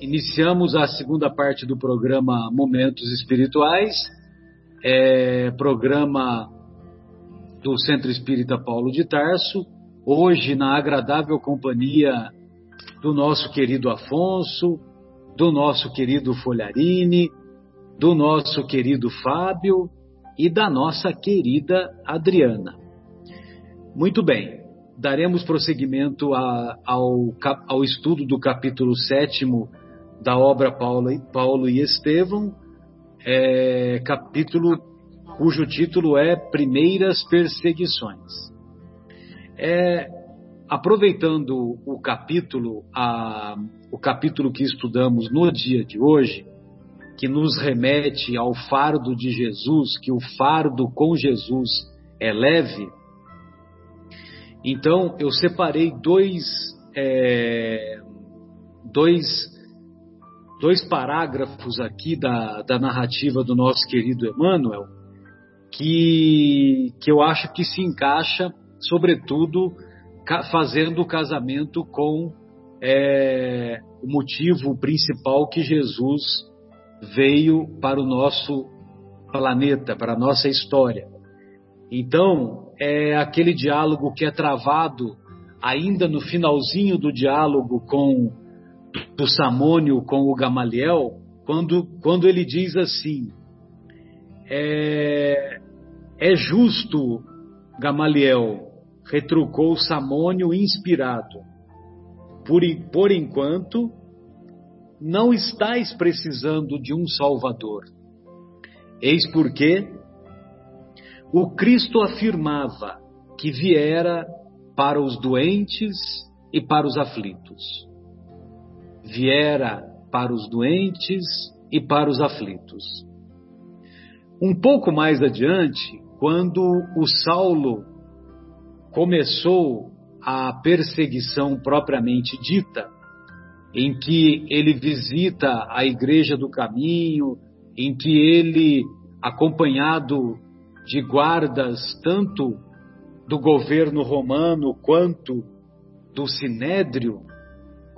iniciamos a segunda parte do programa Momentos Espirituais, é, programa do Centro Espírita Paulo de Tarso, hoje na agradável companhia do nosso querido Afonso, do nosso querido Folharini, do nosso querido Fábio e da nossa querida Adriana. Muito bem, daremos prosseguimento a, ao, ao, estudo do capítulo 7 da obra Paulo, Paulo e Estevão, é, capítulo cujo título é Primeiras Perseguições. É, aproveitando o capítulo, a, o capítulo que estudamos no dia de hoje, que nos remete ao fardo de Jesus, que o fardo com Jesus é leve, então, eu separei dois, é, dois, dois parágrafos aqui da, da narrativa do nosso querido Emmanuel, que, que eu acho que se encaixa, sobretudo, fazendo o casamento com é, o motivo principal que Jesus veio para o nosso planeta, para a nossa história. Então, é aquele diálogo que é travado ainda no finalzinho do diálogo com do Samônio com o Gamaliel, quando, quando ele diz assim: é, é justo, Gamaliel, retrucou Samônio inspirado. Por, por enquanto, não estáis precisando de um Salvador. Eis porque o Cristo afirmava que viera para os doentes e para os aflitos. Viera para os doentes e para os aflitos. Um pouco mais adiante, quando o Saulo começou a perseguição propriamente dita, em que ele visita a igreja do caminho, em que ele, acompanhado de guardas tanto do governo romano quanto do sinédrio,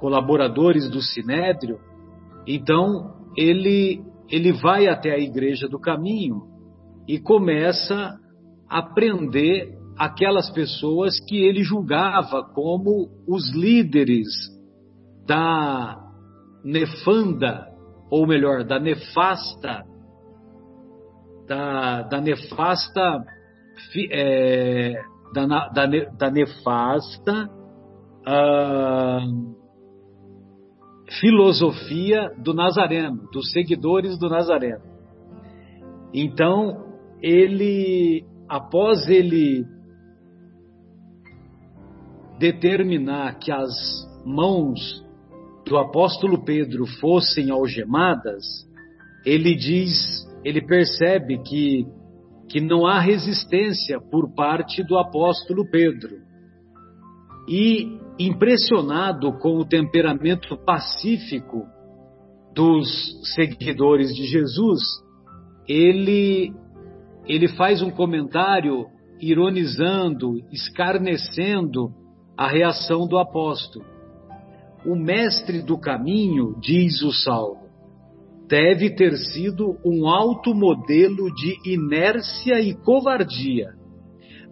colaboradores do sinédrio, então ele ele vai até a igreja do caminho e começa a prender aquelas pessoas que ele julgava como os líderes da nefanda, ou melhor, da nefasta da, da nefasta é, da, da, da, nefasta uh, filosofia do Nazareno, dos seguidores do Nazareno. Então, ele, após ele determinar que as mãos do apóstolo Pedro fossem algemadas, ele diz ele percebe que, que não há resistência por parte do apóstolo Pedro. E, impressionado com o temperamento pacífico dos seguidores de Jesus, ele, ele faz um comentário ironizando, escarnecendo a reação do apóstolo. O mestre do caminho, diz o Saulo, deve ter sido um alto modelo de inércia e covardia.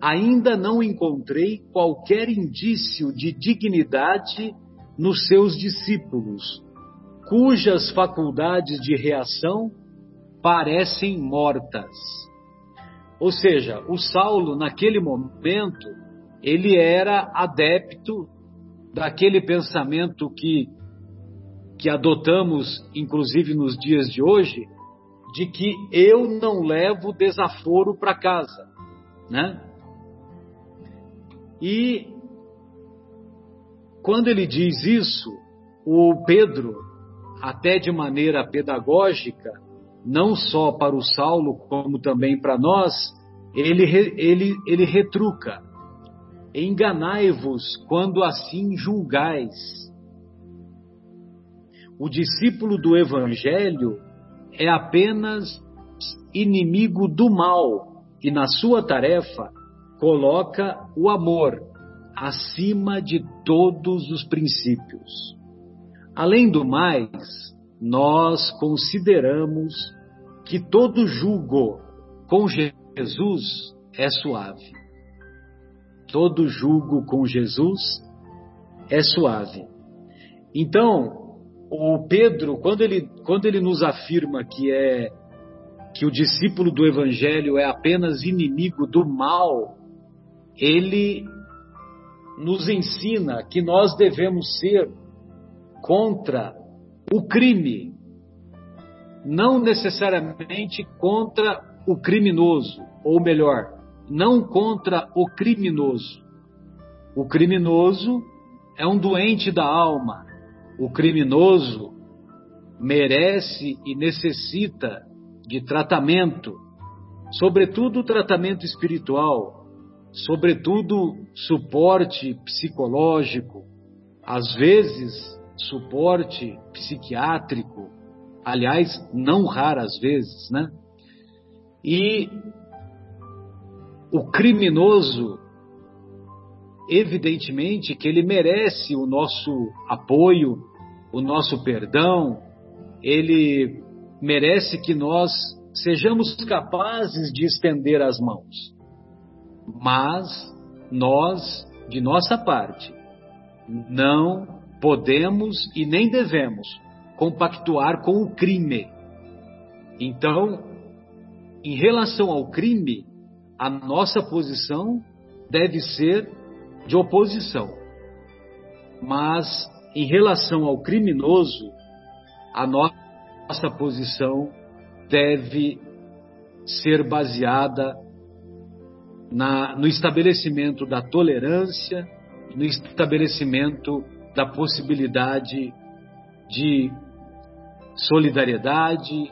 Ainda não encontrei qualquer indício de dignidade nos seus discípulos, cujas faculdades de reação parecem mortas. Ou seja, o Saulo, naquele momento, ele era adepto daquele pensamento que que adotamos, inclusive nos dias de hoje, de que eu não levo desaforo para casa, né? E quando ele diz isso, o Pedro, até de maneira pedagógica, não só para o Saulo, como também para nós, ele, ele, ele retruca: enganai-vos quando assim julgais. O discípulo do Evangelho é apenas inimigo do mal e, na sua tarefa, coloca o amor acima de todos os princípios. Além do mais, nós consideramos que todo jugo com Jesus é suave. Todo jugo com Jesus é suave. Então, o Pedro, quando ele, quando ele nos afirma que é que o discípulo do evangelho é apenas inimigo do mal, ele nos ensina que nós devemos ser contra o crime, não necessariamente contra o criminoso, ou melhor, não contra o criminoso. O criminoso é um doente da alma. O criminoso merece e necessita de tratamento, sobretudo tratamento espiritual, sobretudo suporte psicológico, às vezes suporte psiquiátrico, aliás, não raras vezes, né? E o criminoso, evidentemente que ele merece o nosso apoio, o nosso perdão, ele merece que nós sejamos capazes de estender as mãos. Mas nós, de nossa parte, não podemos e nem devemos compactuar com o crime. Então, em relação ao crime, a nossa posição deve ser de oposição. Mas, em relação ao criminoso, a nossa posição deve ser baseada na, no estabelecimento da tolerância, no estabelecimento da possibilidade de solidariedade,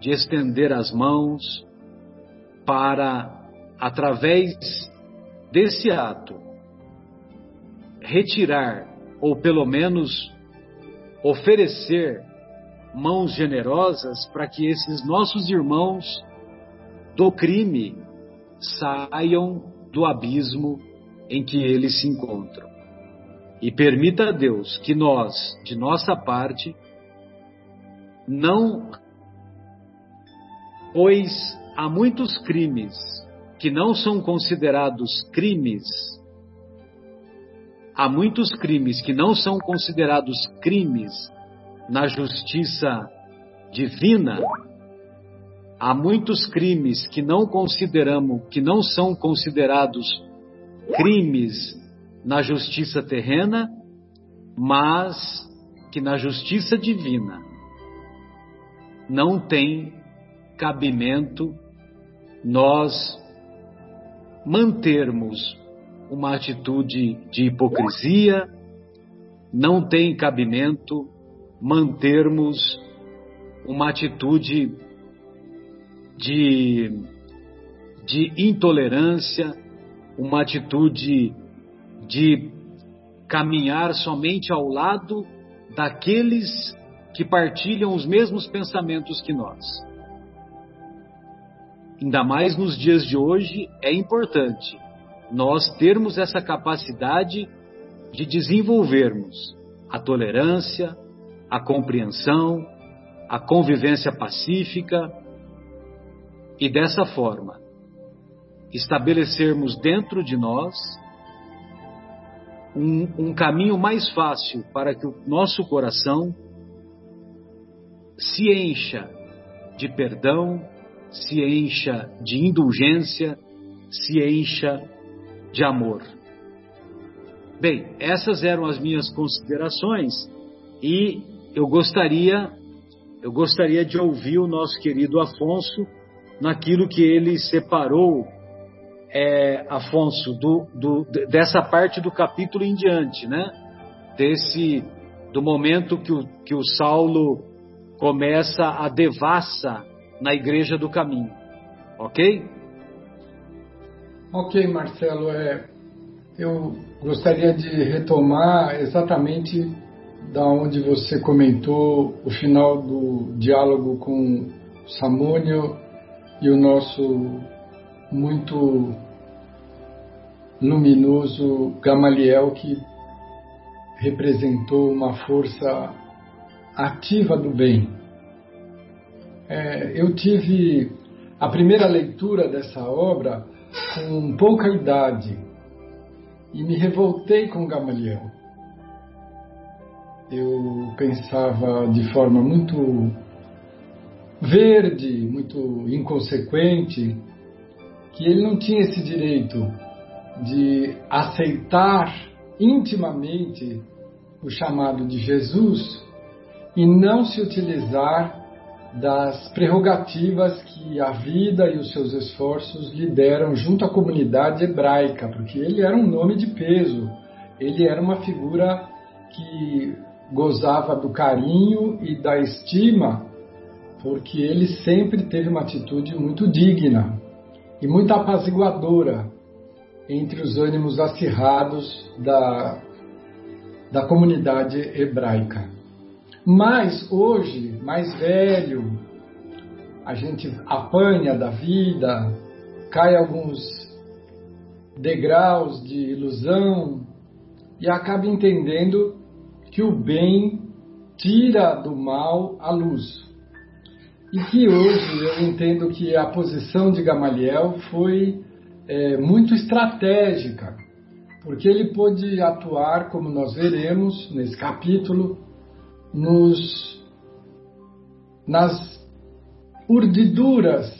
de estender as mãos para, através desse ato, retirar ou pelo menos oferecer mãos generosas para que esses nossos irmãos do crime saiam do abismo em que eles se encontram. E permita a Deus que nós, de nossa parte, não. Pois há muitos crimes que não são considerados crimes, há muitos crimes que não são considerados crimes na justiça divina, há muitos crimes que não consideramos, que não são considerados crimes na justiça terrena, mas que na justiça divina não tem cabimento nós mantermos uma atitude de hipocrisia, não tem cabimento mantermos uma atitude de, de intolerância, uma atitude de caminhar somente ao lado daqueles que partilham os mesmos pensamentos que nós. Ainda mais nos dias de hoje, é importante nós termos essa capacidade de desenvolvermos a tolerância, a compreensão, a convivência pacífica e dessa forma estabelecermos dentro de nós um, um, caminho mais fácil para que o nosso coração se encha de perdão, se encha de indulgência, se encha de amor. Bem, essas eram as minhas considerações e eu gostaria, eu gostaria de ouvir o nosso querido Afonso naquilo que ele separou, é, Afonso, do, do, dessa parte do capítulo em diante, né? Desse, do momento que o, que o Saulo começa a devassa na igreja do caminho, ok? Ok, Marcelo, é, eu gostaria de retomar exatamente da onde você comentou o final do diálogo com Samônio e o nosso muito luminoso Gamaliel que representou uma força ativa do bem. É, eu tive a primeira leitura dessa obra com pouca idade e me revoltei com Gamaliel. Eu pensava de forma muito verde, muito inconsequente, que ele não tinha esse direito de aceitar intimamente o chamado de Jesus e não se utilizar das prerrogativas que a vida e os seus esforços lhe deram junto à comunidade hebraica, porque ele era um nome de peso, ele era uma figura que gozava do carinho e da estima, porque ele sempre teve uma atitude muito digna e muito apaziguadora entre os ânimos acirrados da, da comunidade hebraica. Mas hoje, mais velho, a gente apanha da vida, cai alguns degraus de ilusão e acaba entendendo que o bem tira do mal a luz. E que hoje eu entendo que a posição de Gamaliel foi é, muito estratégica, porque ele pôde atuar, como nós veremos nesse capítulo, nos, nas urdiduras,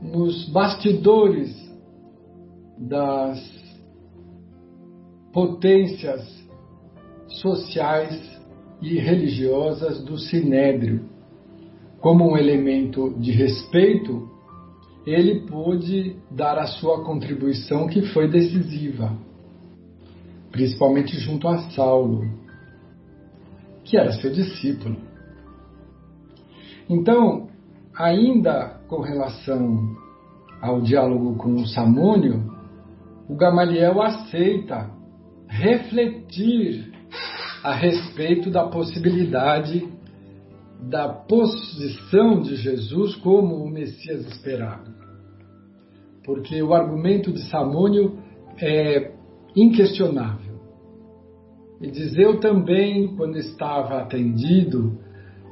nos bastidores das potências sociais e religiosas do sinédrio. Como um elemento de respeito, ele pôde dar a sua contribuição que foi decisiva, principalmente junto a Saulo que era seu discípulo. Então, ainda com relação ao diálogo com o Samônio, o Gamaliel aceita refletir a respeito da possibilidade da posição de Jesus como o Messias esperado. Porque o argumento de Samônio é inquestionável. E diz: Eu também, quando estava atendido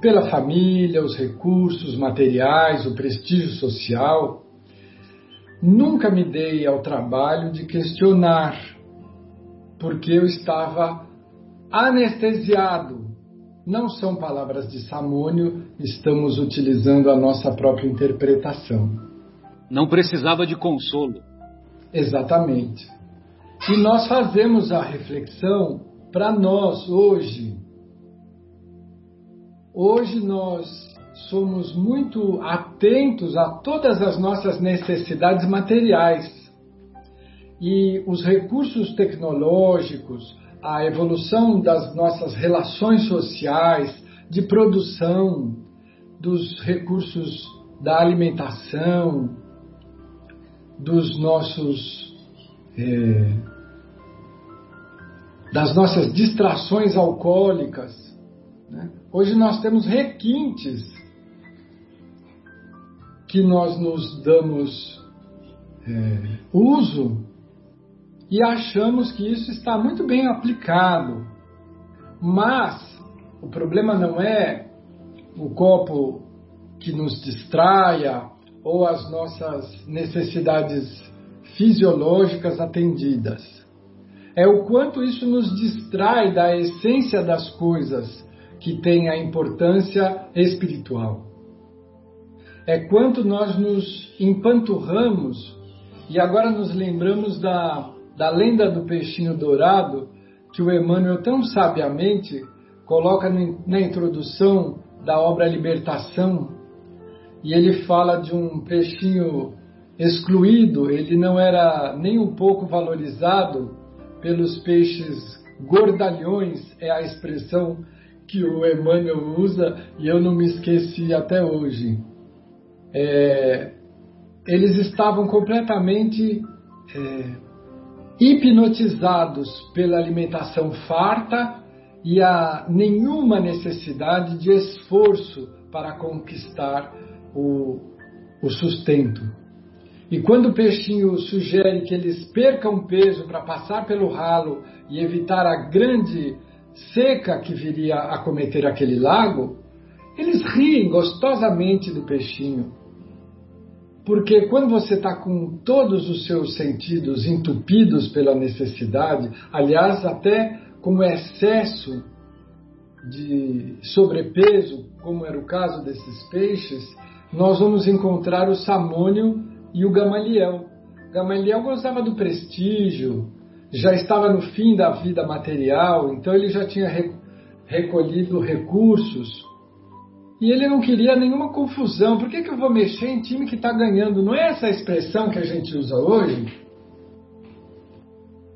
pela família, os recursos materiais, o prestígio social, nunca me dei ao trabalho de questionar, porque eu estava anestesiado. Não são palavras de Samônio, estamos utilizando a nossa própria interpretação. Não precisava de consolo. Exatamente. E nós fazemos a reflexão para nós hoje. Hoje nós somos muito atentos a todas as nossas necessidades materiais. E os recursos tecnológicos, a evolução das nossas relações sociais, de produção, dos recursos da alimentação, dos nossos é, das nossas distrações alcoólicas. Né? Hoje nós temos requintes que nós nos damos é, uso e achamos que isso está muito bem aplicado. Mas o problema não é o copo que nos distraia ou as nossas necessidades fisiológicas atendidas é o quanto isso nos distrai da essência das coisas que tem a importância espiritual. É quanto nós nos empanturramos e agora nos lembramos da, da lenda do peixinho dourado que o Emmanuel tão sabiamente coloca na introdução da obra Libertação e ele fala de um peixinho excluído, ele não era nem um pouco valorizado pelos peixes gordalhões é a expressão que o Emmanuel usa e eu não me esqueci até hoje. É, eles estavam completamente é, hipnotizados pela alimentação farta e a nenhuma necessidade de esforço para conquistar o, o sustento. E quando o peixinho sugere que eles percam peso para passar pelo ralo e evitar a grande seca que viria a cometer aquele lago, eles riem gostosamente do peixinho. Porque quando você está com todos os seus sentidos entupidos pela necessidade, aliás, até com o excesso de sobrepeso, como era o caso desses peixes, nós vamos encontrar o Samônio e o Gamaliel. Gamaliel gostava do prestígio, já estava no fim da vida material, então ele já tinha recolhido recursos e ele não queria nenhuma confusão. Por que, que eu vou mexer em time que está ganhando? Não é essa a expressão que a gente usa hoje?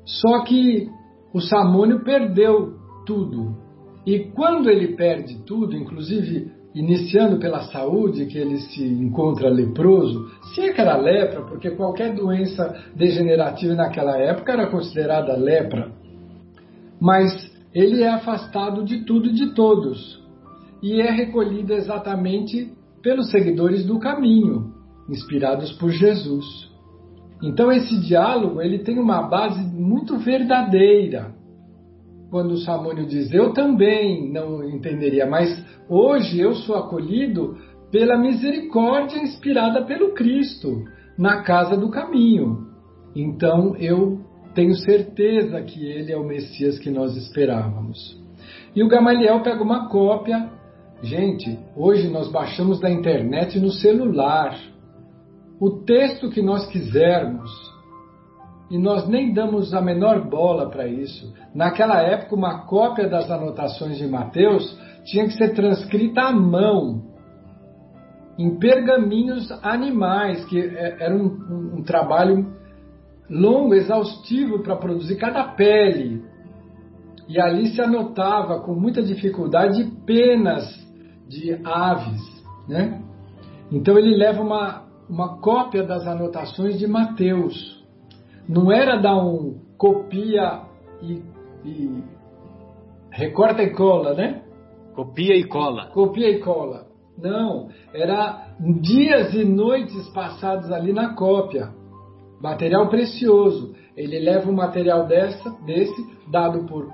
Só que o Samônio perdeu tudo. E quando ele perde tudo, inclusive iniciando pela saúde, que ele se encontra leproso, se é que era lepra, porque qualquer doença degenerativa naquela época era considerada lepra, mas ele é afastado de tudo e de todos e é recolhido exatamente pelos seguidores do caminho, inspirados por Jesus. Então esse diálogo ele tem uma base muito verdadeira. Quando o Samônio diz, eu também não entenderia, mas hoje eu sou acolhido pela misericórdia inspirada pelo Cristo na casa do caminho. Então eu tenho certeza que ele é o Messias que nós esperávamos. E o Gamaliel pega uma cópia Gente, hoje nós baixamos da internet no celular o texto que nós quisermos e nós nem damos a menor bola para isso. Naquela época, uma cópia das anotações de Mateus tinha que ser transcrita à mão, em pergaminhos animais, que é, era um, um, um trabalho longo, exaustivo para produzir cada pele. E ali se anotava com muita dificuldade penas de aves, né? Então ele leva uma, uma cópia das anotações de Mateus. Não era dar um copia e, e recorta e cola, né? Copia e cola. Copia e cola. Não, era dias e noites passados ali na cópia. Material precioso. Ele leva um material dessa, desse, dado por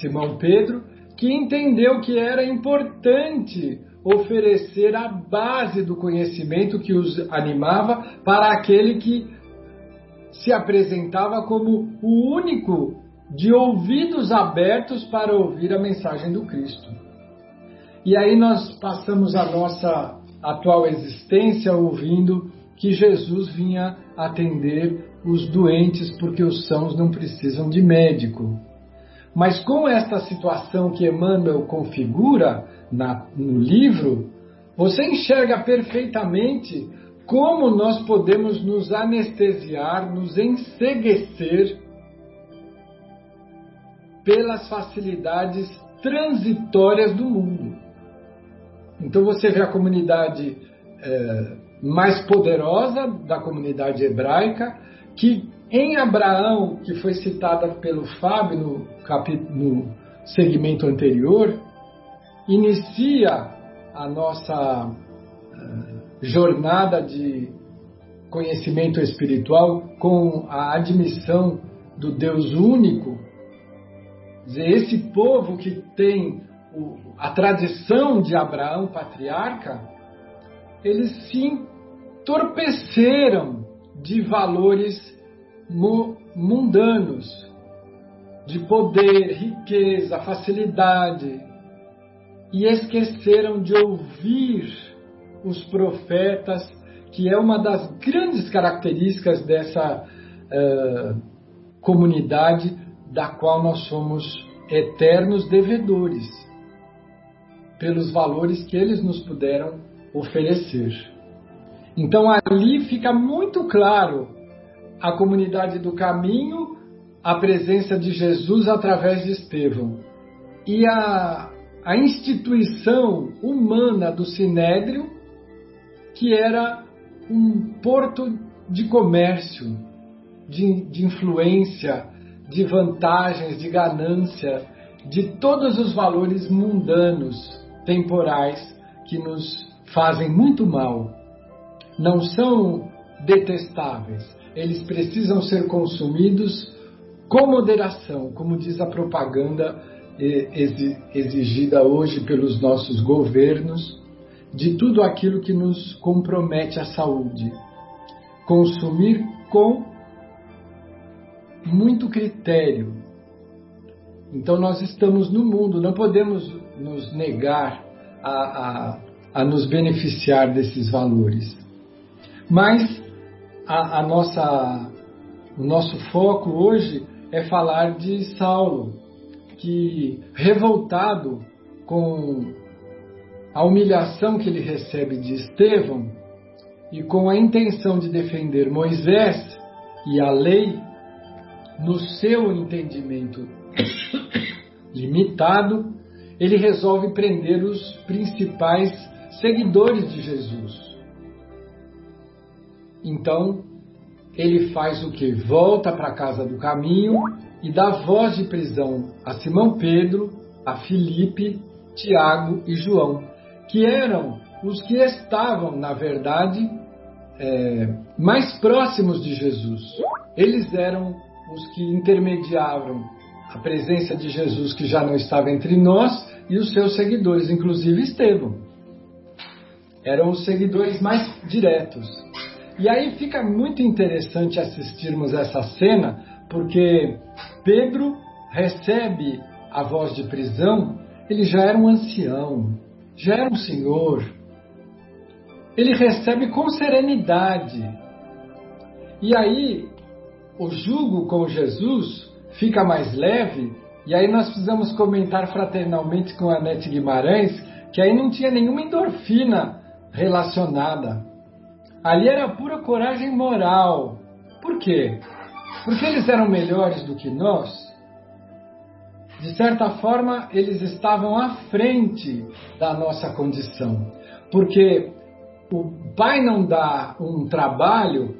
Simão Pedro, que entendeu que era importante oferecer a base do conhecimento que os animava para aquele que se apresentava como o único de ouvidos abertos para ouvir a mensagem do Cristo. E aí nós passamos a nossa atual existência ouvindo que Jesus vinha atender os doentes porque os sãos não precisam de médico. Mas com esta situação que Emmanuel configura na, no livro, você enxerga perfeitamente como nós podemos nos anestesiar, nos enseguecer pelas facilidades transitórias do mundo. Então você vê a comunidade é, mais poderosa da comunidade hebraica, que em Abraão, que foi citada pelo Fábio no, no segmento anterior, inicia a nossa uh, jornada de conhecimento espiritual com a admissão do Deus único. Esse povo que tem a tradição de Abraão, patriarca, eles se entorpeceram de valores mundanos, de poder, riqueza, facilidade, e esqueceram de ouvir os profetas, que é uma das grandes características dessa uh, comunidade da qual nós somos eternos devedores, pelos valores que eles nos puderam oferecer. Então ali fica muito claro a comunidade do caminho, a presença de Jesus através de Estevão. E a, a instituição humana do Sinédrio, que era um porto de comércio, de, de influência, de vantagens, de ganância, de todos os valores mundanos, temporais, que nos fazem muito mal. Não são detestáveis, eles precisam ser consumidos com moderação, como diz a propaganda exigida hoje pelos nossos governos de tudo aquilo que nos compromete à saúde. Consumir com muito critério. Então, nós estamos no mundo, não podemos nos negar a, a, a nos beneficiar desses valores. Mas a, a nossa, o nosso foco hoje é falar de Saulo, que, revoltado com a humilhação que ele recebe de Estevão e com a intenção de defender Moisés e a lei, no seu entendimento limitado, ele resolve prender os principais seguidores de Jesus. Então, ele faz o que? Volta para a casa do caminho e dá voz de prisão a Simão Pedro, a Filipe, Tiago e João, que eram os que estavam, na verdade, é, mais próximos de Jesus. Eles eram os que intermediavam a presença de Jesus, que já não estava entre nós, e os seus seguidores, inclusive Estevão. Eram os seguidores mais diretos. E aí fica muito interessante assistirmos essa cena, porque Pedro recebe a voz de prisão, ele já era um ancião, já era um senhor. Ele recebe com serenidade. E aí, o jugo com Jesus fica mais leve, e aí nós precisamos comentar fraternalmente com a Nete Guimarães que aí não tinha nenhuma endorfina relacionada. Ali era pura coragem moral. Por quê? Porque eles eram melhores do que nós? De certa forma, eles estavam à frente da nossa condição. Porque o Pai não dá um trabalho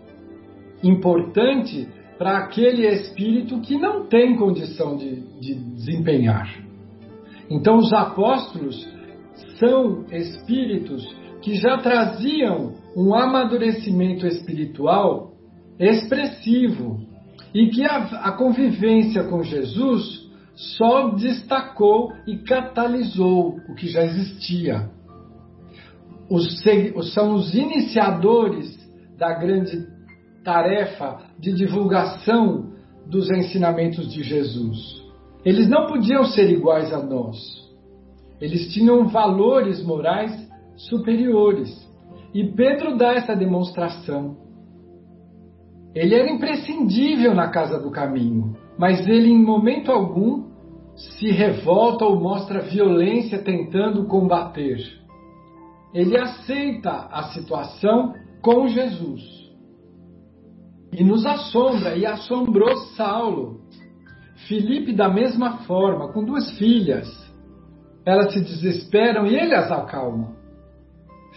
importante para aquele espírito que não tem condição de, de desempenhar. Então, os apóstolos são espíritos que já traziam um amadurecimento espiritual expressivo e que a, a convivência com Jesus só destacou e catalisou o que já existia. Os, são os iniciadores da grande tarefa de divulgação dos ensinamentos de Jesus. Eles não podiam ser iguais a nós. Eles tinham valores morais superiores. E Pedro dá essa demonstração. Ele era imprescindível na casa do caminho, mas ele em momento algum se revolta ou mostra violência tentando combater. Ele aceita a situação com Jesus. E nos assombra e assombrou Saulo. Filipe, da mesma forma, com duas filhas. Elas se desesperam e ele as acalma.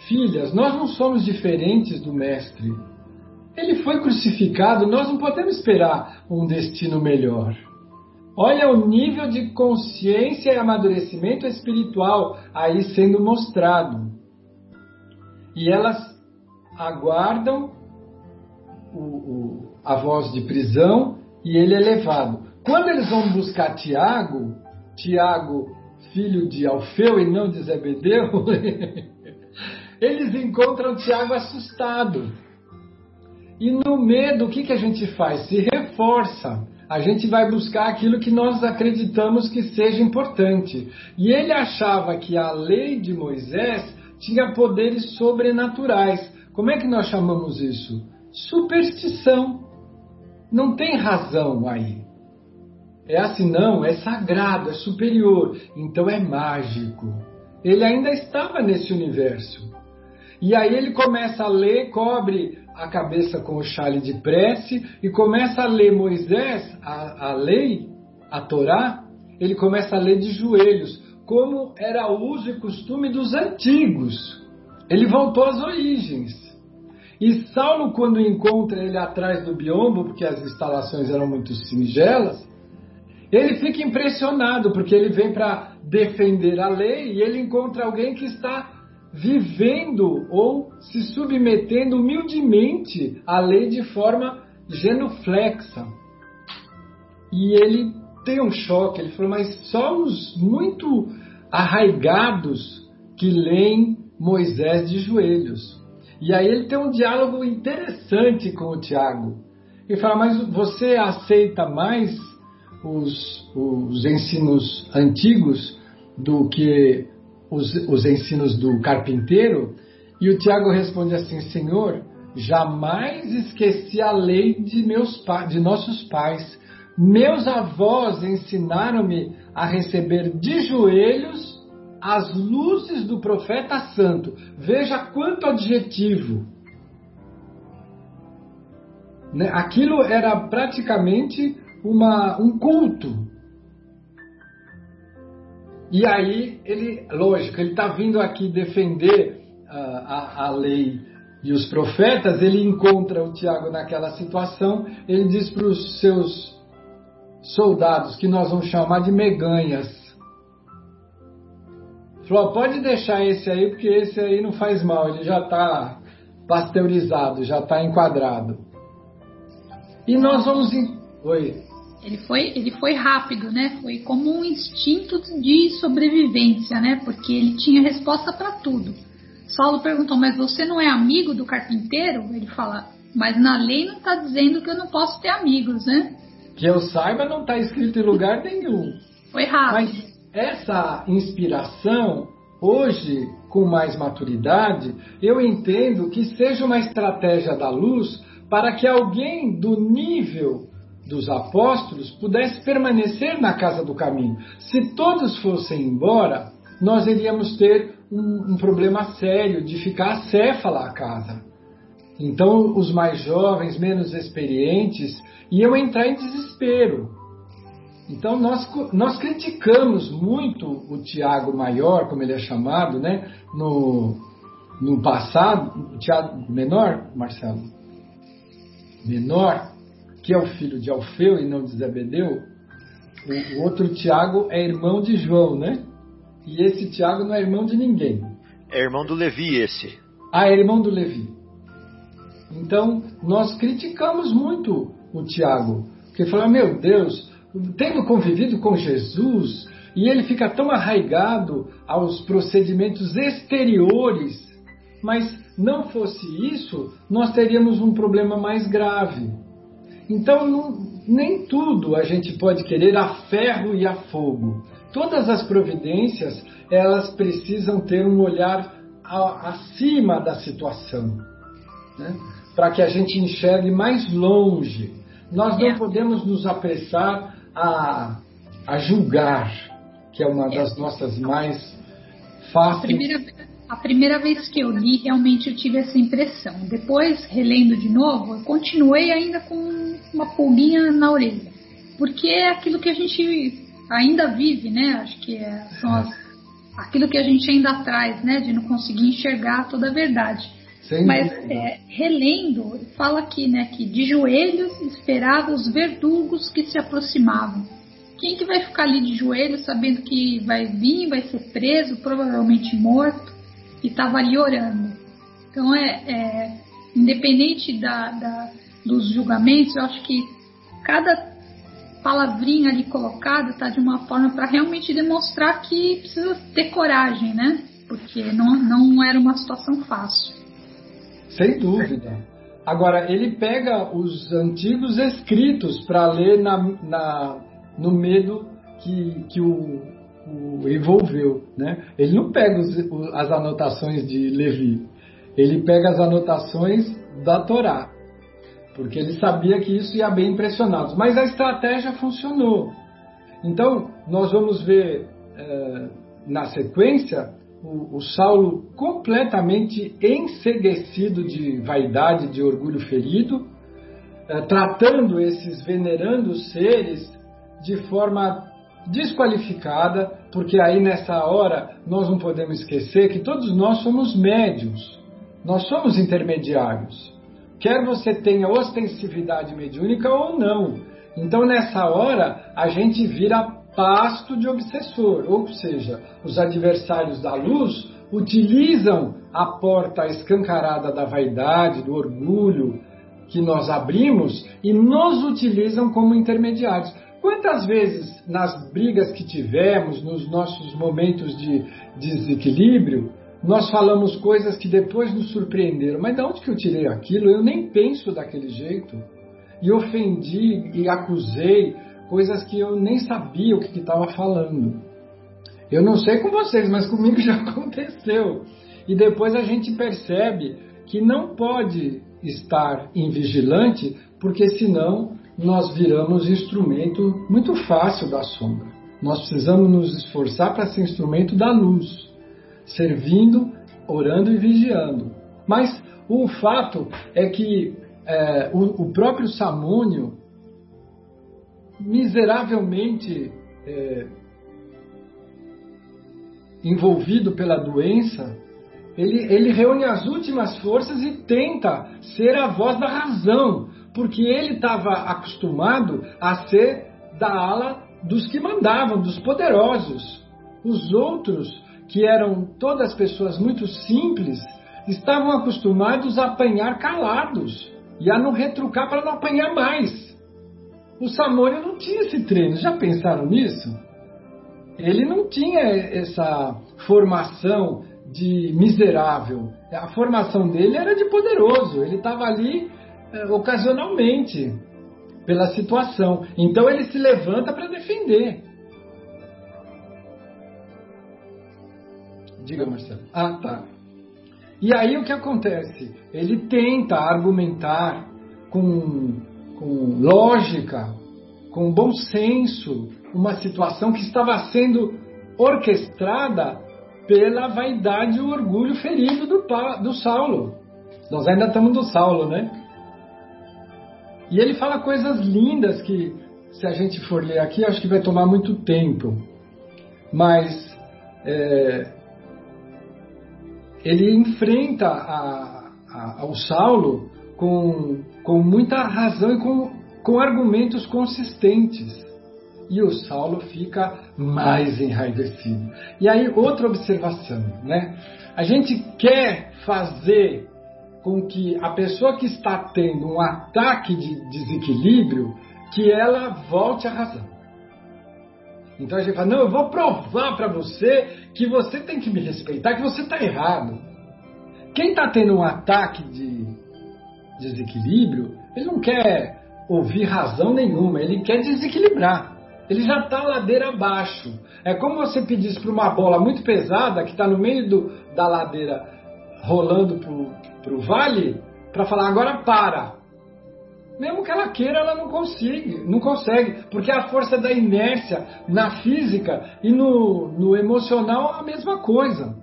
Filhas, nós não somos diferentes do Mestre. Ele foi crucificado, nós não podemos esperar um destino melhor. Olha o nível de consciência e amadurecimento espiritual aí sendo mostrado. E elas aguardam o, o, a voz de prisão e ele é levado. Quando eles vão buscar Tiago, Tiago, filho de Alfeu e não de Zebedeu, eles encontram Tiago assustado. E no medo, o que, que a gente faz? Se reforça. A gente vai buscar aquilo que nós acreditamos que seja importante. E ele achava que a lei de Moisés tinha poderes sobrenaturais. Como é que nós chamamos isso? Superstição. Não tem razão aí. É assim, não, é sagrado, é superior, então é mágico. Ele ainda estava nesse universo. E aí ele começa a ler, cobre a cabeça com o chale de prece e começa a ler Moisés, a, a lei, a Torá, ele começa a ler de joelhos, como era o uso e costume dos antigos. Ele voltou às origens. E Saulo, quando encontra ele atrás do biombo, porque as instalações eram muito singelas, ele fica impressionado, porque ele vem para defender a lei e ele encontra alguém que está vivendo ou se submetendo humildemente à lei de forma genuflexa. E ele tem um choque. Ele falou, mas só os muito arraigados que leem Moisés de joelhos. E aí ele tem um diálogo interessante com o Tiago. Ele fala, mas você aceita mais os, os ensinos antigos do que os, os ensinos do carpinteiro? E o Tiago responde assim, Senhor, jamais esqueci a lei de, meus, de nossos pais. Meus avós ensinaram-me a receber de joelhos as luzes do profeta santo. Veja quanto adjetivo. Né? Aquilo era praticamente uma, um culto. E aí, ele, lógico, ele está vindo aqui defender uh, a, a lei e os profetas, ele encontra o Tiago naquela situação, ele diz para os seus soldados, que nós vamos chamar de meganhas, Falou, pode deixar esse aí, porque esse aí não faz mal, ele já está pasteurizado, já está enquadrado. E nós vamos. Oi. Ele foi, ele foi rápido, né? Foi como um instinto de sobrevivência, né? Porque ele tinha resposta para tudo. Saulo perguntou, mas você não é amigo do carpinteiro? Ele fala, mas na lei não está dizendo que eu não posso ter amigos, né? Que eu saiba, não está escrito em lugar nenhum. Foi rápido. Mas essa inspiração, hoje, com mais maturidade, eu entendo que seja uma estratégia da luz para que alguém do nível dos apóstolos pudesse permanecer na casa do caminho. Se todos fossem embora, nós iríamos ter um, um problema sério de ficar acéfala a casa. Então, os mais jovens, menos experientes, iam entrar em desespero. Então nós, nós criticamos muito o Tiago Maior, como ele é chamado, né? No, no passado, o Tiago Menor, Marcelo? Menor, que é o filho de Alfeu e não de Zebedeu. O, o outro Tiago é irmão de João, né? E esse Tiago não é irmão de ninguém. É irmão do Levi esse. Ah, é irmão do Levi. Então, nós criticamos muito o Tiago. Porque falou, meu Deus, tendo convivido com Jesus, e ele fica tão arraigado aos procedimentos exteriores, mas não fosse isso, nós teríamos um problema mais grave. Então, não, nem tudo a gente pode querer a ferro e a fogo. Todas as providências, elas precisam ter um olhar a, acima da situação, né? para que a gente enxergue mais longe. Nós não é. podemos nos apressar a, a julgar, que é uma das nossas mais fáceis. Primeira, a primeira vez que eu li, realmente eu tive essa impressão. Depois, relendo de novo, eu continuei ainda com uma pulguinha na orelha. Porque é aquilo que a gente ainda vive, né? Acho que é, são as, aquilo que a gente ainda traz, né? De não conseguir enxergar toda a verdade. Sem Mas é, relendo, fala aqui, né, que de joelhos esperava os verdugos que se aproximavam. Quem que vai ficar ali de joelhos sabendo que vai vir, vai ser preso, provavelmente morto, e estava ali orando? Então é, é independente da, da, dos julgamentos, eu acho que cada palavrinha ali colocada está de uma forma para realmente demonstrar que precisa ter coragem, né? Porque não, não era uma situação fácil. Sem dúvida. Agora, ele pega os antigos escritos para ler na, na, no medo que, que o, o envolveu. Né? Ele não pega os, as anotações de Levi, ele pega as anotações da Torá, porque ele sabia que isso ia bem impressionados. Mas a estratégia funcionou. Então, nós vamos ver eh, na sequência o, o Saulo completamente enseguecido de vaidade, de orgulho ferido, eh, tratando esses venerando seres de forma desqualificada, porque aí nessa hora nós não podemos esquecer que todos nós somos médios, nós somos intermediários. Quer você tenha ostensividade mediúnica ou não. Então nessa hora a gente vira pasto de obsessor, ou seja, os adversários da luz utilizam a porta escancarada da vaidade, do orgulho que nós abrimos e nos utilizam como intermediários. Quantas vezes nas brigas que tivemos, nos nossos momentos de desequilíbrio, nós falamos coisas que depois nos surpreenderam. Mas de onde que eu tirei aquilo? Eu nem penso daquele jeito. E ofendi e acusei coisas que eu nem sabia o que estava falando. Eu não sei com vocês, mas comigo já aconteceu. E depois a gente percebe que não pode estar invigilante, porque senão nós viramos instrumento muito fácil da sombra. Nós precisamos nos esforçar para ser instrumento da luz, servindo, orando e vigiando. Mas o fato é que é, o, o, próprio Samônio, miseravelmente é, envolvido pela doença, ele, ele reúne as últimas forças e tenta ser a voz da razão, porque ele estava acostumado a ser da ala dos que mandavam, dos poderosos. Os outros, que eram todas pessoas muito simples, estavam acostumados a apanhar calados e a não retrucar para não apanhar mais. O Samônio não tinha esse treino, já pensaram nisso? Ele não tinha essa formação de miserável. A formação dele era de poderoso. Ele estava ali ocasionalmente pela situação. Então ele se levanta para defender. Diga, Marcelo. Ah, tá. E aí o que acontece? Ele tenta argumentar com, com lógica, com bom senso, uma situação que estava sendo orquestrada pela vaidade e o orgulho ferido do, do Saulo. Nós ainda estamos do Saulo, né? E ele fala coisas lindas que, se a gente for ler aqui, acho que vai tomar muito tempo. Mas é, ele enfrenta a, a, ao Saulo com, com muita razão e com, com argumentos consistentes e o Saulo fica mais enraivecido. E aí, outra observação, né? A gente quer fazer com que a pessoa que está tendo um ataque de desequilíbrio, que ela volte à razão. Então a gente fala, não, eu vou provar para você que você tem que me respeitar, que você está errado. Quem está tendo um ataque de desequilíbrio, ele não quer ouvir razão nenhuma, ele quer desequilibrar. Ele já está ladeira abaixo. É como você pedisse para uma bola muito pesada que está no meio do, da ladeira rolando para o vale para falar agora para. Mesmo que ela queira, ela não consegue, não consegue, porque a força da inércia na física e no, no emocional é a mesma coisa.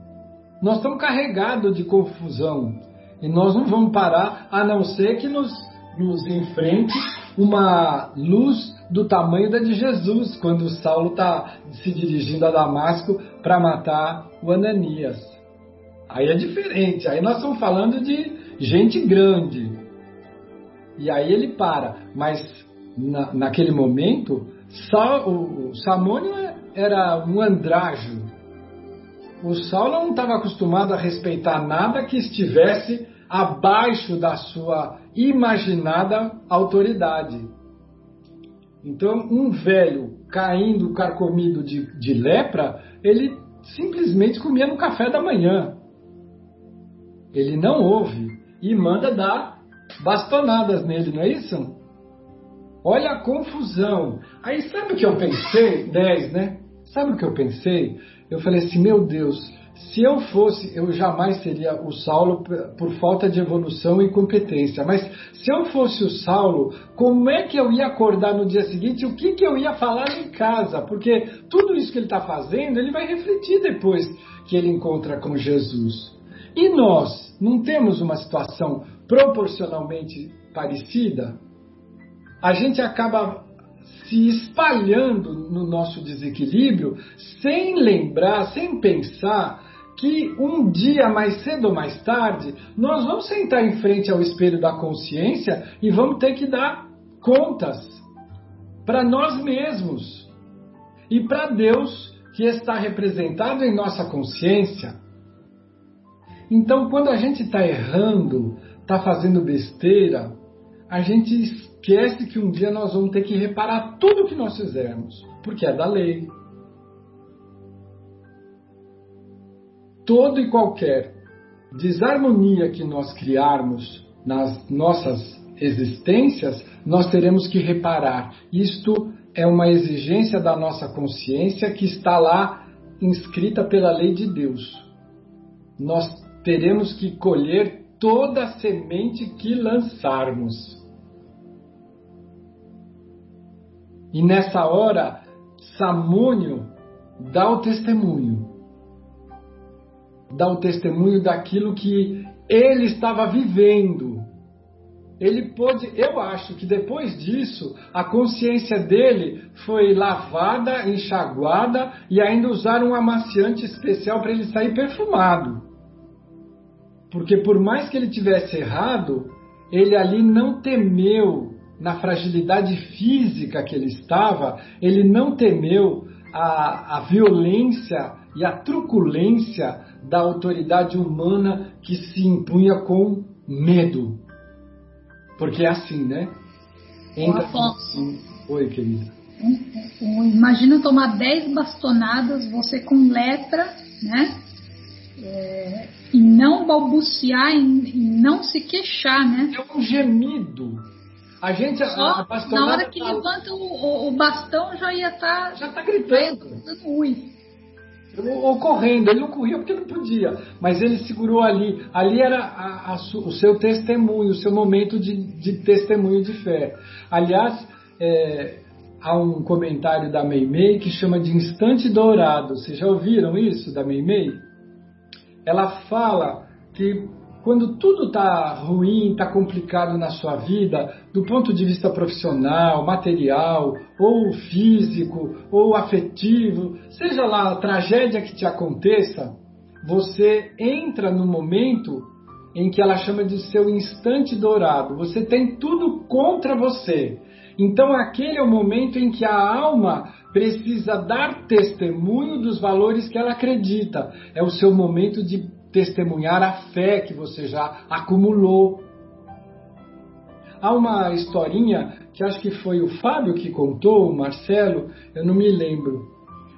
Nós estamos carregados de confusão e nós não vamos parar a não ser que nos, nos enfrente uma luz do tamanho da de Jesus, quando Saulo está se dirigindo a Damasco para matar o Ananias. Aí é diferente, aí nós estamos falando de gente grande. E aí ele para, mas na, naquele momento, Sa, o, o Samônio era um andrajo. O Saulo não estava acostumado a respeitar nada que estivesse abaixo da sua imaginada autoridade. Então, um velho caindo carcomido de, de lepra, ele simplesmente comia no café da manhã. Ele não ouve e manda dar bastonadas nele, não é isso? Olha a confusão. Aí sabe o que eu pensei? 10, né? Sabe o que eu pensei? Eu falei assim, meu Deus, se eu fosse, eu jamais seria o Saulo por falta de evolução e competência. Mas se eu fosse o Saulo, como é que eu ia acordar no dia seguinte? O que, que eu ia falar em casa? Porque tudo isso que ele está fazendo, ele vai refletir depois que ele encontra com Jesus. E nós não temos uma situação proporcionalmente parecida? A gente acaba se espalhando no nosso desequilíbrio sem lembrar, sem pensar que um dia mais cedo ou mais tarde nós vamos sentar em frente ao espelho da consciência e vamos ter que dar contas para nós mesmos e para Deus que está representado em nossa consciência. Então, quando a gente está errando, está fazendo besteira, a gente esquece que um dia nós vamos ter que reparar tudo que nós fizermos, porque é da lei. Todo e qualquer desarmonia que nós criarmos nas nossas existências, nós teremos que reparar. Isto é uma exigência da nossa consciência que está lá inscrita pela lei de Deus. Nós teremos que colher toda a semente que lançarmos. E nessa hora, Samônio dá o testemunho. Dá o testemunho daquilo que ele estava vivendo. Ele pôde, eu acho que depois disso, a consciência dele foi lavada, enxaguada e ainda usaram um amaciante especial para ele sair perfumado. Porque por mais que ele tivesse errado, ele ali não temeu na fragilidade física que ele estava, ele não temeu a, a violência e a truculência da autoridade humana que se impunha com medo. Porque é assim, né? Entra assim. Oi, querida. Imagina tomar 10 bastonadas, você com lepra, né? É, e não balbuciar e, não se queixar, né? É um gemido. A gente, Só a, na hora que tá... levanta o, o, bastão, já ia estar. Tá, já está gritando. Dando ui. Ou correndo, ele não corria porque não podia, mas ele segurou ali. Ali era a, a, o seu testemunho, o seu momento de, de testemunho de fé. Aliás, é, há um comentário da Meimei que chama de instante dourado. Vocês já ouviram isso da Meimei? Ela fala que quando tudo está ruim, está complicado na sua vida, do ponto de vista profissional, material, ou físico, ou afetivo, seja lá a tragédia que te aconteça, você entra no momento em que ela chama de seu instante dourado. Você tem tudo contra você. Então, aquele é o momento em que a alma precisa dar testemunho dos valores que ela acredita. É o seu momento de testemunhar a fé que você já acumulou. Há uma historinha que acho que foi o Fábio que contou, o Marcelo, eu não me lembro,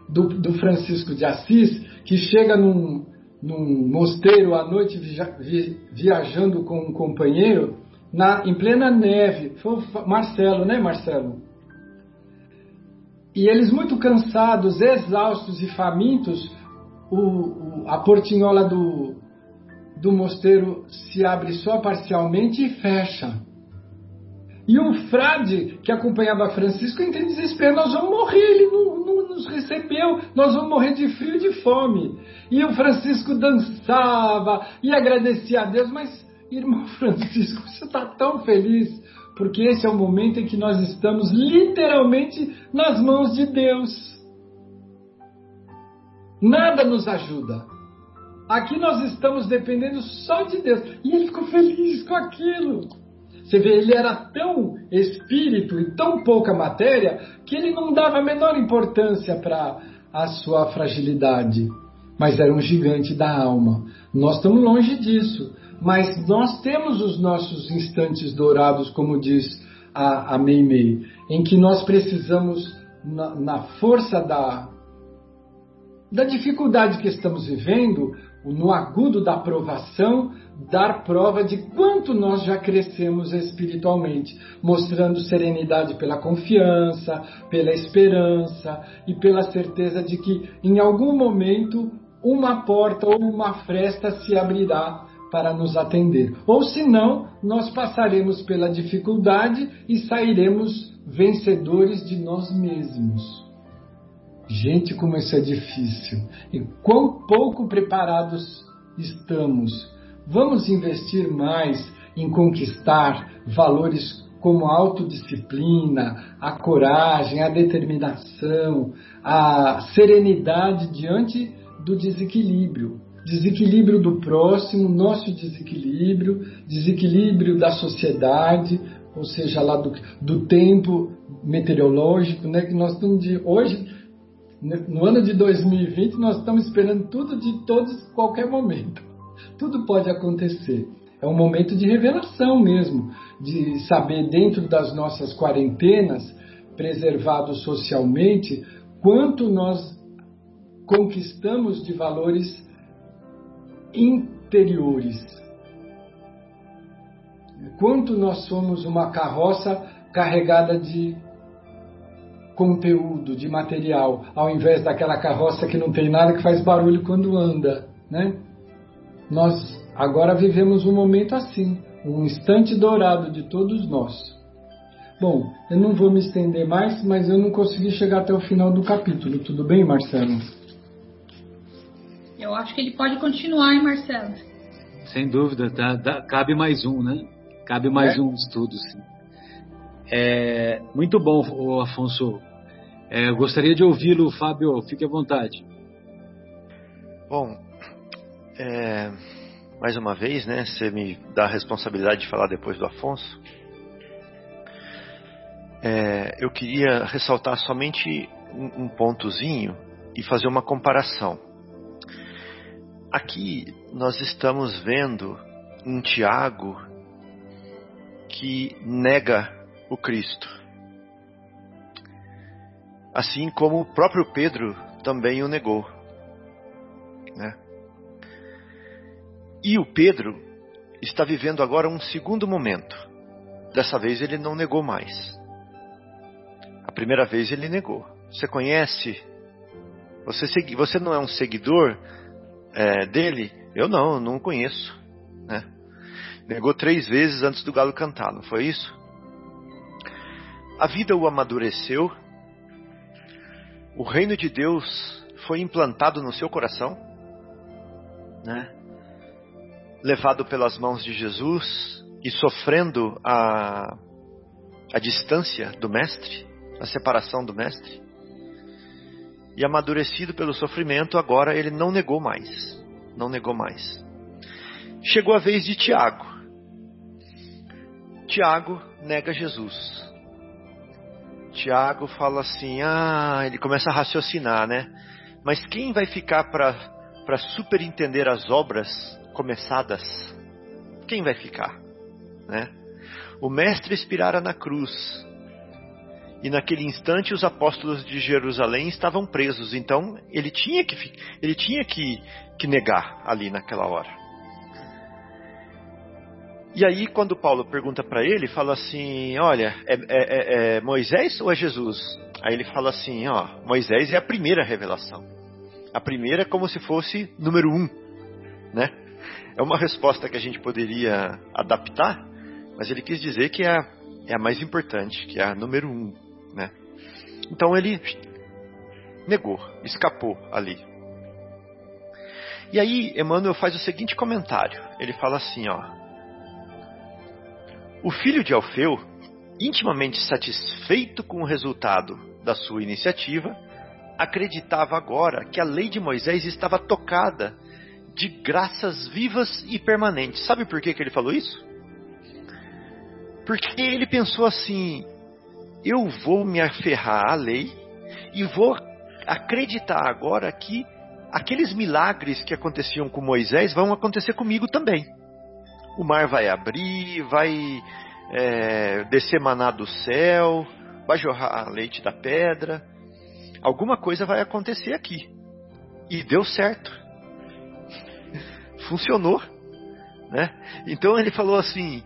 do, do Francisco de Assis, que chega num, num mosteiro à noite viajando com um companheiro na, em plena neve. Foi o Marcelo, né, Marcelo? E eles, muito cansados, exaustos e famintos, o, o, a portinhola do, do mosteiro se abre só parcialmente e fecha. E um frade que acompanhava Francisco entra em desespero: nós vamos morrer, ele não, não, nos recebeu, nós vamos morrer de frio e de fome. E o Francisco dançava e agradecia a Deus, mas, irmão Francisco, você está tão feliz, porque esse é o momento em que nós estamos literalmente nas mãos de Deus. Nada nos ajuda. Aqui nós estamos dependendo só de Deus. E ele ficou feliz com aquilo. Você vê, ele era tão espírito e tão pouca matéria que ele não dava a menor importância para a sua fragilidade. Mas era um gigante da alma. Nós estamos longe disso. Mas nós temos os nossos instantes dourados, como diz a, a Meimei, em que nós precisamos, na, na força da, da dificuldade que estamos vivendo, no agudo da provação, dar prova de quanto nós já crescemos espiritualmente, mostrando serenidade pela confiança, pela esperança e pela certeza de que em algum momento uma porta ou uma fresta se abrirá para nos atender. Ou senão, nós passaremos pela dificuldade e sairemos vencedores de nós mesmos. Gente, como isso é difícil. E quão pouco preparados estamos. Vamos investir mais em conquistar valores como a autodisciplina, a coragem, a determinação, a serenidade diante do desequilíbrio. Desequilíbrio do próximo, nosso desequilíbrio, desequilíbrio da sociedade, ou seja, lá do, do tempo meteorológico, né, que nós estamos de hoje no ano de 2020 nós estamos esperando tudo de todos, qualquer momento. Tudo pode acontecer. É um momento de revelação mesmo, de saber, dentro das nossas quarentenas, preservados socialmente, quanto nós conquistamos de valores interiores. Quanto nós somos uma carroça carregada de conteúdo, de material, ao invés daquela carroça que não tem nada que faz barulho quando anda, né? Nós agora vivemos um momento assim, um instante dourado de todos nós. Bom, eu não vou me estender mais, mas eu não consegui chegar até o final do capítulo. Tudo bem, Marcelo? Eu acho que ele pode continuar, hein, Marcelo? Sem dúvida, tá, tá, cabe mais um, né? Cabe mais é? um estudo, sim. É, muito bom, Afonso. É, gostaria de ouvi-lo, Fábio. Fique à vontade. Bom, é, mais uma vez, né? Você me dá a responsabilidade de falar depois do Afonso. É, eu queria ressaltar somente um, um pontozinho e fazer uma comparação. Aqui nós estamos vendo um Tiago que nega o Cristo. Assim como o próprio Pedro também o negou. Né? E o Pedro está vivendo agora um segundo momento. Dessa vez ele não negou mais. A primeira vez ele negou. Você conhece? Você, você não é um seguidor é, dele? Eu não, não conheço. Né? Negou três vezes antes do galo cantar, não foi isso? A vida o amadureceu, o reino de Deus foi implantado no seu coração, né? levado pelas mãos de Jesus e sofrendo a, a distância do Mestre, a separação do Mestre. E amadurecido pelo sofrimento, agora ele não negou mais. Não negou mais. Chegou a vez de Tiago. Tiago nega Jesus. Tiago fala assim: ah, ele começa a raciocinar, né? Mas quem vai ficar para superintender as obras começadas? Quem vai ficar? Né? O Mestre expirara na cruz. E naquele instante os apóstolos de Jerusalém estavam presos. Então ele tinha que, ele tinha que, que negar ali naquela hora. E aí, quando Paulo pergunta para ele, fala assim: Olha, é, é, é, é, Moisés ou é Jesus? Aí ele fala assim: Ó, Moisés é a primeira revelação. A primeira como se fosse número um, né? É uma resposta que a gente poderia adaptar, mas ele quis dizer que é é a mais importante, que é a número um, né? Então ele negou, escapou ali. E aí Emmanuel faz o seguinte comentário. Ele fala assim, ó. O filho de Alfeu, intimamente satisfeito com o resultado da sua iniciativa, acreditava agora que a lei de Moisés estava tocada de graças vivas e permanentes. Sabe por que, que ele falou isso? Porque ele pensou assim: eu vou me aferrar à lei e vou acreditar agora que aqueles milagres que aconteciam com Moisés vão acontecer comigo também o mar vai abrir, vai é, descer maná do céu, vai jorrar leite da pedra. Alguma coisa vai acontecer aqui. E deu certo. Funcionou. Né? Então ele falou assim: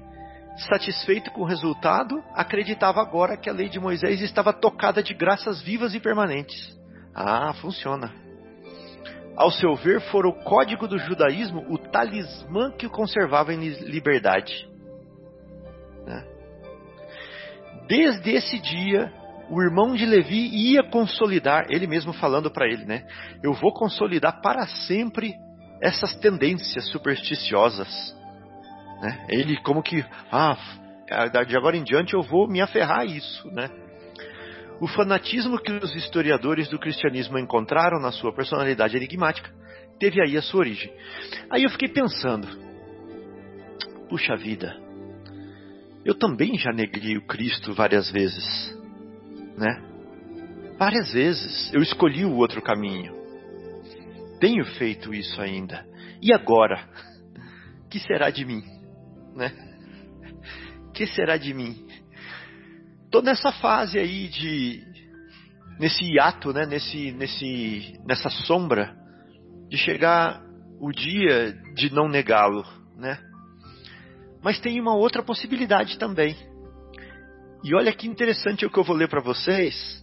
satisfeito com o resultado, acreditava agora que a lei de Moisés estava tocada de graças vivas e permanentes. Ah, funciona ao seu ver, fora o código do judaísmo o talismã que o conservava em liberdade. Né? Desde esse dia, o irmão de Levi ia consolidar, ele mesmo falando para ele, né? Eu vou consolidar para sempre essas tendências supersticiosas. Né? Ele como que, ah, de agora em diante eu vou me aferrar a isso, né? O fanatismo que os historiadores do cristianismo encontraram na sua personalidade enigmática teve aí a sua origem. Aí eu fiquei pensando: puxa vida, eu também já neguei o Cristo várias vezes, né? Várias vezes eu escolhi o outro caminho. Tenho feito isso ainda. E agora? Que será de mim, né? que será de mim? Tô nessa fase aí de nesse hiato, né, nesse nesse nessa sombra de chegar o dia de não negá-lo, né? Mas tem uma outra possibilidade também. E olha que interessante o que eu vou ler para vocês.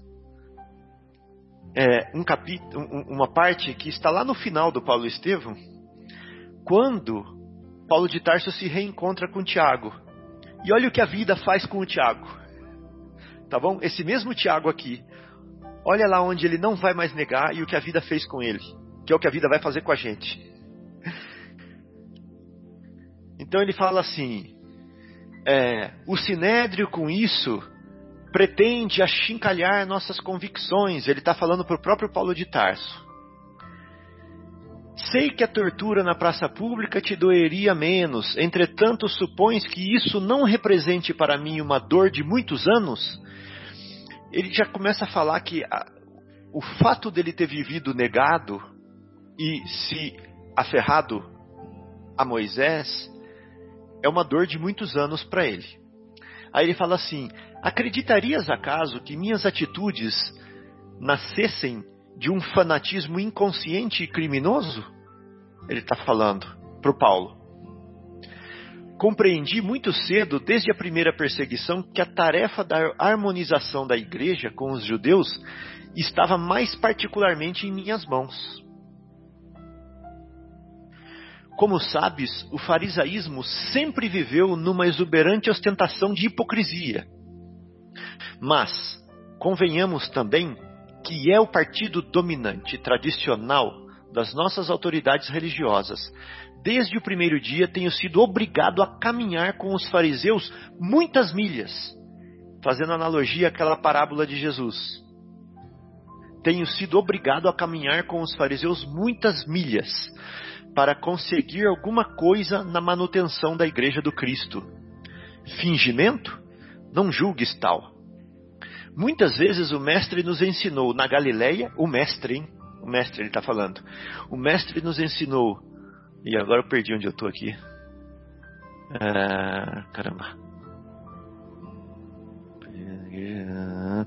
É um capítulo, uma parte que está lá no final do Paulo Estevão, quando Paulo de Tarso se reencontra com Tiago. E olha o que a vida faz com o Tiago. Tá bom? Esse mesmo Tiago aqui. Olha lá onde ele não vai mais negar e o que a vida fez com ele, que é o que a vida vai fazer com a gente. Então ele fala assim: é, o sinédrio com isso pretende achincalhar nossas convicções. Ele está falando para o próprio Paulo de Tarso. Sei que a tortura na praça pública te doeria menos, entretanto, supões que isso não represente para mim uma dor de muitos anos? Ele já começa a falar que a, o fato dele ter vivido negado e se aferrado a Moisés é uma dor de muitos anos para ele. Aí ele fala assim: Acreditarias acaso que minhas atitudes nascessem de um fanatismo inconsciente e criminoso? Ele está falando para o Paulo. Compreendi muito cedo, desde a primeira perseguição, que a tarefa da harmonização da igreja com os judeus estava mais particularmente em minhas mãos. Como sabes, o farisaísmo sempre viveu numa exuberante ostentação de hipocrisia. Mas, convenhamos também que é o partido dominante tradicional das nossas autoridades religiosas. Desde o primeiro dia tenho sido obrigado a caminhar com os fariseus muitas milhas, fazendo analogia àquela parábola de Jesus. Tenho sido obrigado a caminhar com os fariseus muitas milhas para conseguir alguma coisa na manutenção da igreja do Cristo. Fingimento? Não julgues tal. Muitas vezes o mestre nos ensinou na Galileia, o mestre, hein? O mestre ele está falando. O mestre nos ensinou. E agora eu perdi onde eu estou aqui. Ah, caramba.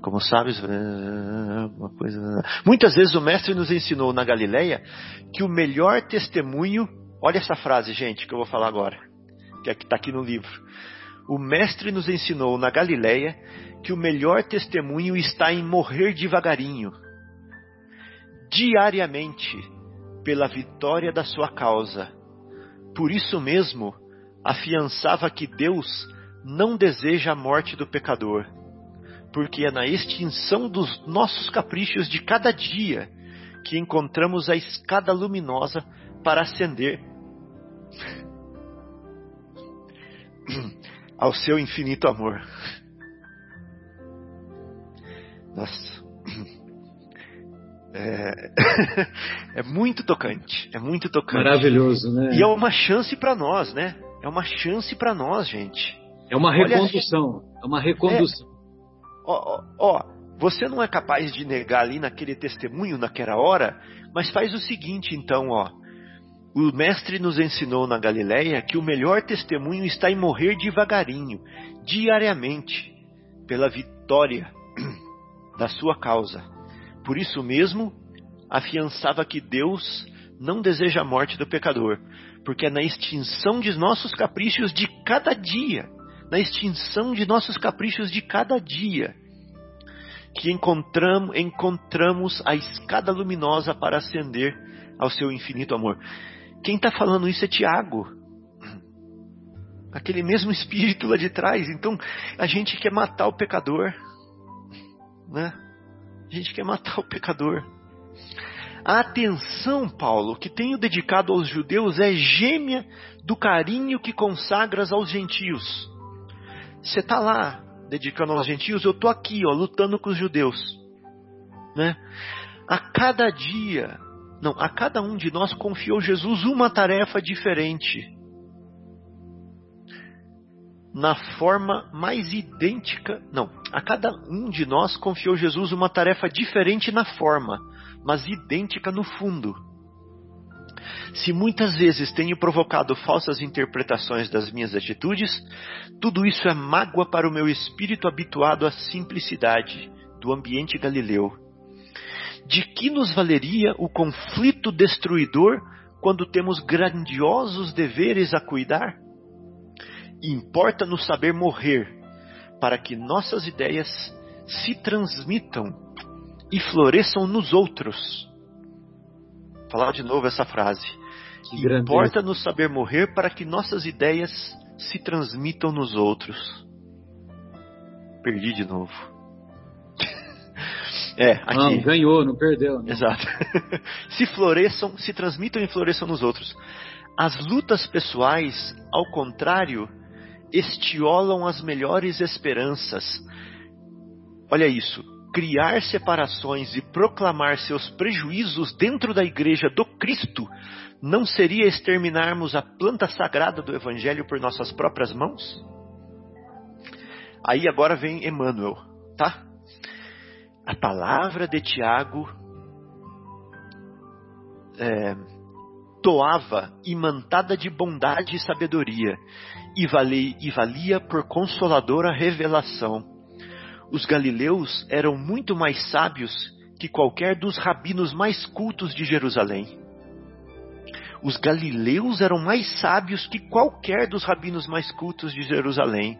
Como sabes, uma coisa. Muitas vezes o mestre nos ensinou na Galileia que o melhor testemunho. Olha essa frase, gente, que eu vou falar agora, que é está aqui no livro. O mestre nos ensinou na Galileia que o melhor testemunho está em morrer devagarinho, diariamente, pela vitória da sua causa. Por isso mesmo, afiançava que Deus não deseja a morte do pecador, porque é na extinção dos nossos caprichos de cada dia que encontramos a escada luminosa para ascender ao seu infinito amor. Nossa. É, é muito tocante, é muito tocante. Maravilhoso, né? E é uma chance para nós, né? É uma chance para nós, gente. É uma recondução, Olha, é uma recondução. É, ó, ó, você não é capaz de negar ali naquele testemunho, naquela hora, mas faz o seguinte então, ó. O mestre nos ensinou na Galileia que o melhor testemunho está em morrer devagarinho, diariamente, pela vitória da sua causa. Por isso mesmo, afiançava que Deus não deseja a morte do pecador, porque é na extinção de nossos caprichos de cada dia, na extinção de nossos caprichos de cada dia, que encontramos, encontramos a escada luminosa para ascender ao seu infinito amor. Quem está falando isso é Tiago. Aquele mesmo espírito lá de trás. Então, a gente quer matar o pecador né? A gente quer matar o pecador. A atenção, Paulo, que tenho dedicado aos judeus é gêmea do carinho que consagras aos gentios. Você está lá dedicando aos gentios, eu estou aqui, ó, lutando com os judeus. Né? A cada dia, não, a cada um de nós confiou Jesus uma tarefa diferente na forma mais idêntica. Não, a cada um de nós confiou Jesus uma tarefa diferente na forma, mas idêntica no fundo. Se muitas vezes tenho provocado falsas interpretações das minhas atitudes, tudo isso é mágoa para o meu espírito habituado à simplicidade do ambiente galileu. De que nos valeria o conflito destruidor quando temos grandiosos deveres a cuidar? Importa-nos saber morrer para que nossas ideias se transmitam e floresçam nos outros. Vou falar de novo essa frase. Importa-nos saber morrer para que nossas ideias se transmitam nos outros. Perdi de novo. É, aqui. Não, ganhou, não perdeu. Não. Exato. se floresçam, se transmitam e floresçam nos outros. As lutas pessoais, ao contrário, estiolam as melhores esperanças. Olha isso. Criar separações e proclamar seus prejuízos dentro da igreja do Cristo não seria exterminarmos a planta sagrada do Evangelho por nossas próprias mãos? Aí agora vem Emmanuel, tá? A palavra de Tiago é, toava imantada de bondade e sabedoria, e, valia, e valia por consoladora revelação. Os galileus eram muito mais sábios que qualquer dos rabinos mais cultos de Jerusalém. Os galileus eram mais sábios que qualquer dos rabinos mais cultos de Jerusalém.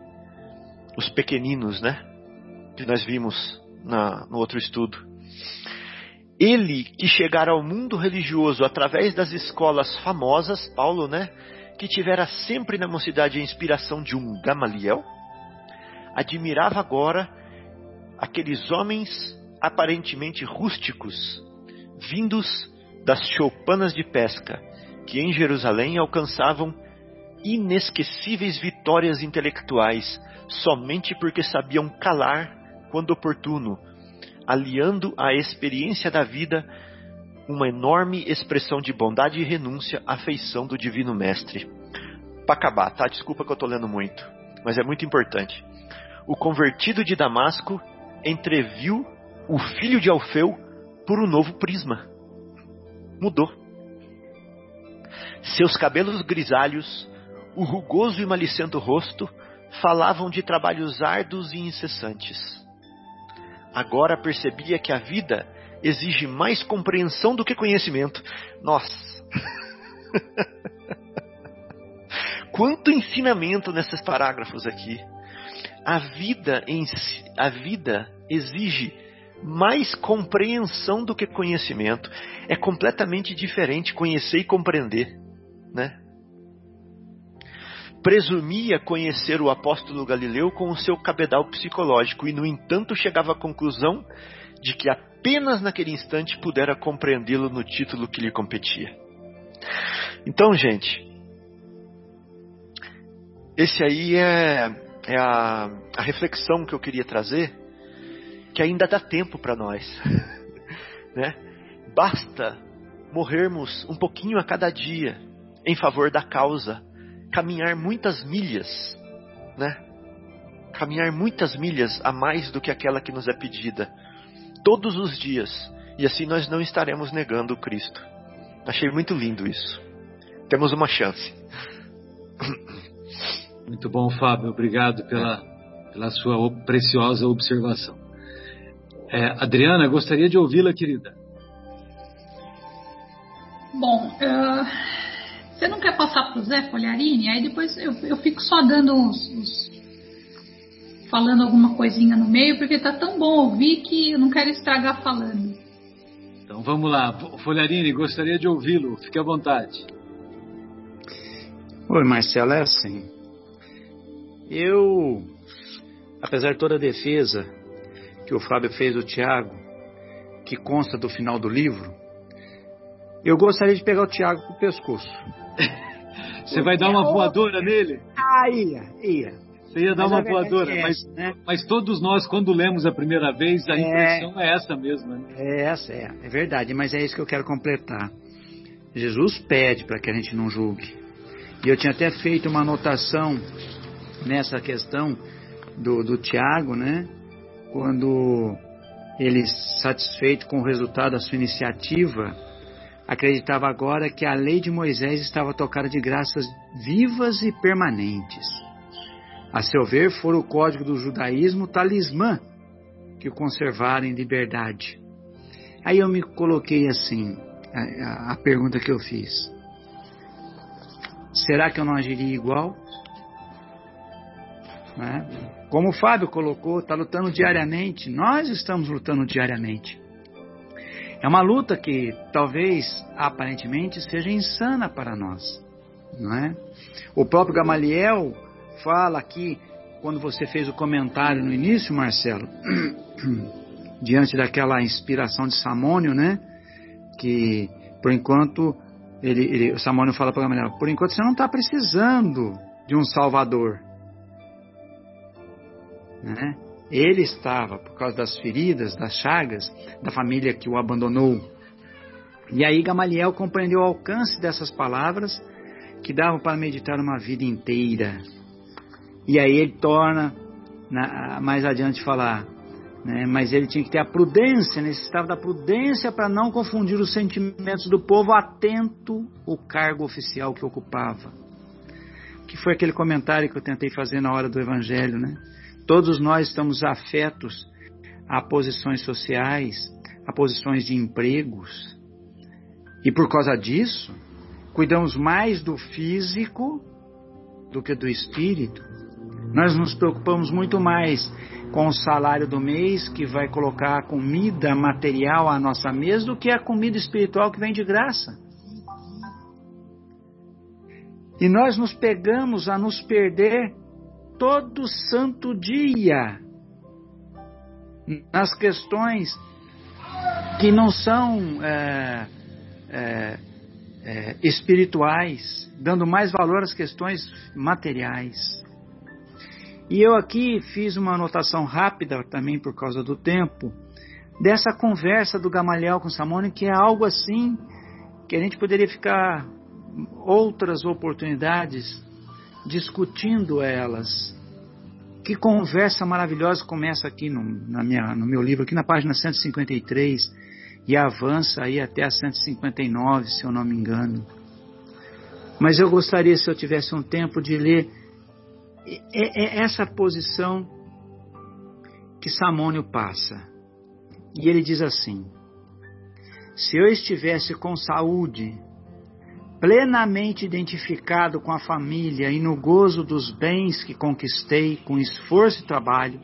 Os pequeninos, né? Que nós vimos na, no outro estudo. Ele que chegara ao mundo religioso através das escolas famosas, Paulo, né? Que tivera sempre na mocidade a inspiração de um Gamaliel, admirava agora aqueles homens aparentemente rústicos, vindos das choupanas de pesca, que em Jerusalém alcançavam inesquecíveis vitórias intelectuais somente porque sabiam calar quando oportuno, aliando à experiência da vida uma enorme expressão de bondade e renúncia à feição do Divino Mestre. Para acabar, tá? Desculpa que eu estou lendo muito, mas é muito importante. O convertido de Damasco entreviu o filho de Alfeu por um novo prisma. Mudou. Seus cabelos grisalhos, o rugoso e malicento rosto, falavam de trabalhos árduos e incessantes. Agora percebia que a vida exige mais compreensão do que conhecimento. Nossa! Quanto ensinamento nesses parágrafos aqui. A vida em a vida exige mais compreensão do que conhecimento. É completamente diferente conhecer e compreender, né? presumia conhecer o apóstolo Galileu com o seu cabedal psicológico e, no entanto, chegava à conclusão de que apenas naquele instante pudera compreendê-lo no título que lhe competia. Então, gente, esse aí é, é a, a reflexão que eu queria trazer, que ainda dá tempo para nós. né? Basta morrermos um pouquinho a cada dia em favor da causa caminhar muitas milhas, né? Caminhar muitas milhas a mais do que aquela que nos é pedida, todos os dias, e assim nós não estaremos negando o Cristo. Achei muito lindo isso. Temos uma chance. Muito bom, Fábio. Obrigado pela, pela sua preciosa observação. É, Adriana, gostaria de ouvi-la, querida. Bom, uh você não quer passar para o Zé Folharini? Aí depois eu, eu fico só dando uns, uns, falando alguma coisinha no meio, porque tá tão bom ouvir que eu não quero estragar falando. Então vamos lá. Folharini, gostaria de ouvi-lo. Fique à vontade. Oi, Marcelo, é assim. Eu, apesar de toda a defesa que o Fábio fez do Tiago, que consta do final do livro, eu gostaria de pegar o Tiago pro pescoço. Você vai dar uma voadora nele? Ah, ia, ia. Você ia dar mas uma voadora, é mas, né? mas todos nós, quando lemos a primeira vez, a é, impressão é essa mesma. Né? É essa, é, é verdade, mas é isso que eu quero completar. Jesus pede para que a gente não julgue. E eu tinha até feito uma anotação nessa questão do, do Tiago, né? Quando ele, satisfeito com o resultado da sua iniciativa, acreditava agora que a lei de Moisés estava tocada de graças vivas e permanentes. A seu ver, fora o código do judaísmo talismã que o em liberdade. Aí eu me coloquei assim, a, a pergunta que eu fiz: será que eu não agiria igual? Né? Como o Fábio colocou, está lutando diariamente, nós estamos lutando diariamente. É uma luta que talvez aparentemente seja insana para nós, não é? O próprio Gamaliel fala aqui, quando você fez o comentário no início, Marcelo, diante daquela inspiração de Samônio, né? Que por enquanto ele, ele, o Samônio fala para Gamaliel, por enquanto você não está precisando de um Salvador, né? Ele estava, por causa das feridas, das chagas, da família que o abandonou. E aí Gamaliel compreendeu o alcance dessas palavras que davam para meditar uma vida inteira. E aí ele torna, na, mais adiante, falar, né, mas ele tinha que ter a prudência, necessitava da prudência para não confundir os sentimentos do povo atento ao cargo oficial que ocupava. Que foi aquele comentário que eu tentei fazer na hora do Evangelho, né? Todos nós estamos afetos a posições sociais, a posições de empregos. E por causa disso, cuidamos mais do físico do que do espírito. Nós nos preocupamos muito mais com o salário do mês que vai colocar a comida material à nossa mesa do que a comida espiritual que vem de graça. E nós nos pegamos a nos perder todo santo dia nas questões que não são é, é, é, espirituais, dando mais valor às questões materiais. E eu aqui fiz uma anotação rápida, também por causa do tempo, dessa conversa do Gamaliel com Samônio, que é algo assim que a gente poderia ficar outras oportunidades discutindo elas. Que conversa maravilhosa começa aqui no, na minha, no meu livro, aqui na página 153, e avança aí até a 159, se eu não me engano. Mas eu gostaria, se eu tivesse um tempo, de ler essa posição que Samônio passa. E ele diz assim: Se eu estivesse com saúde, plenamente identificado com a família e no gozo dos bens que conquistei com esforço e trabalho,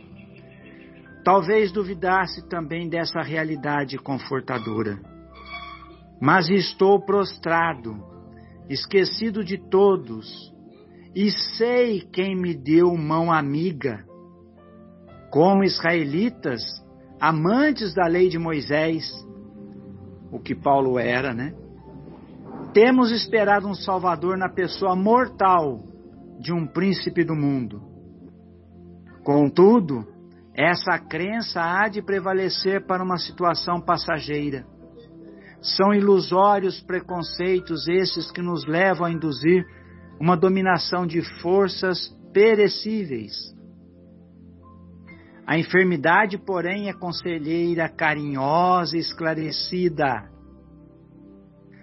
talvez duvidasse também dessa realidade confortadora. Mas estou prostrado, esquecido de todos, e sei quem me deu mão amiga. Como israelitas, amantes da lei de Moisés, o que Paulo era, né? Temos esperado um Salvador na pessoa mortal de um príncipe do mundo. Contudo, essa crença há de prevalecer para uma situação passageira. São ilusórios preconceitos esses que nos levam a induzir uma dominação de forças perecíveis. A enfermidade, porém, é conselheira carinhosa e esclarecida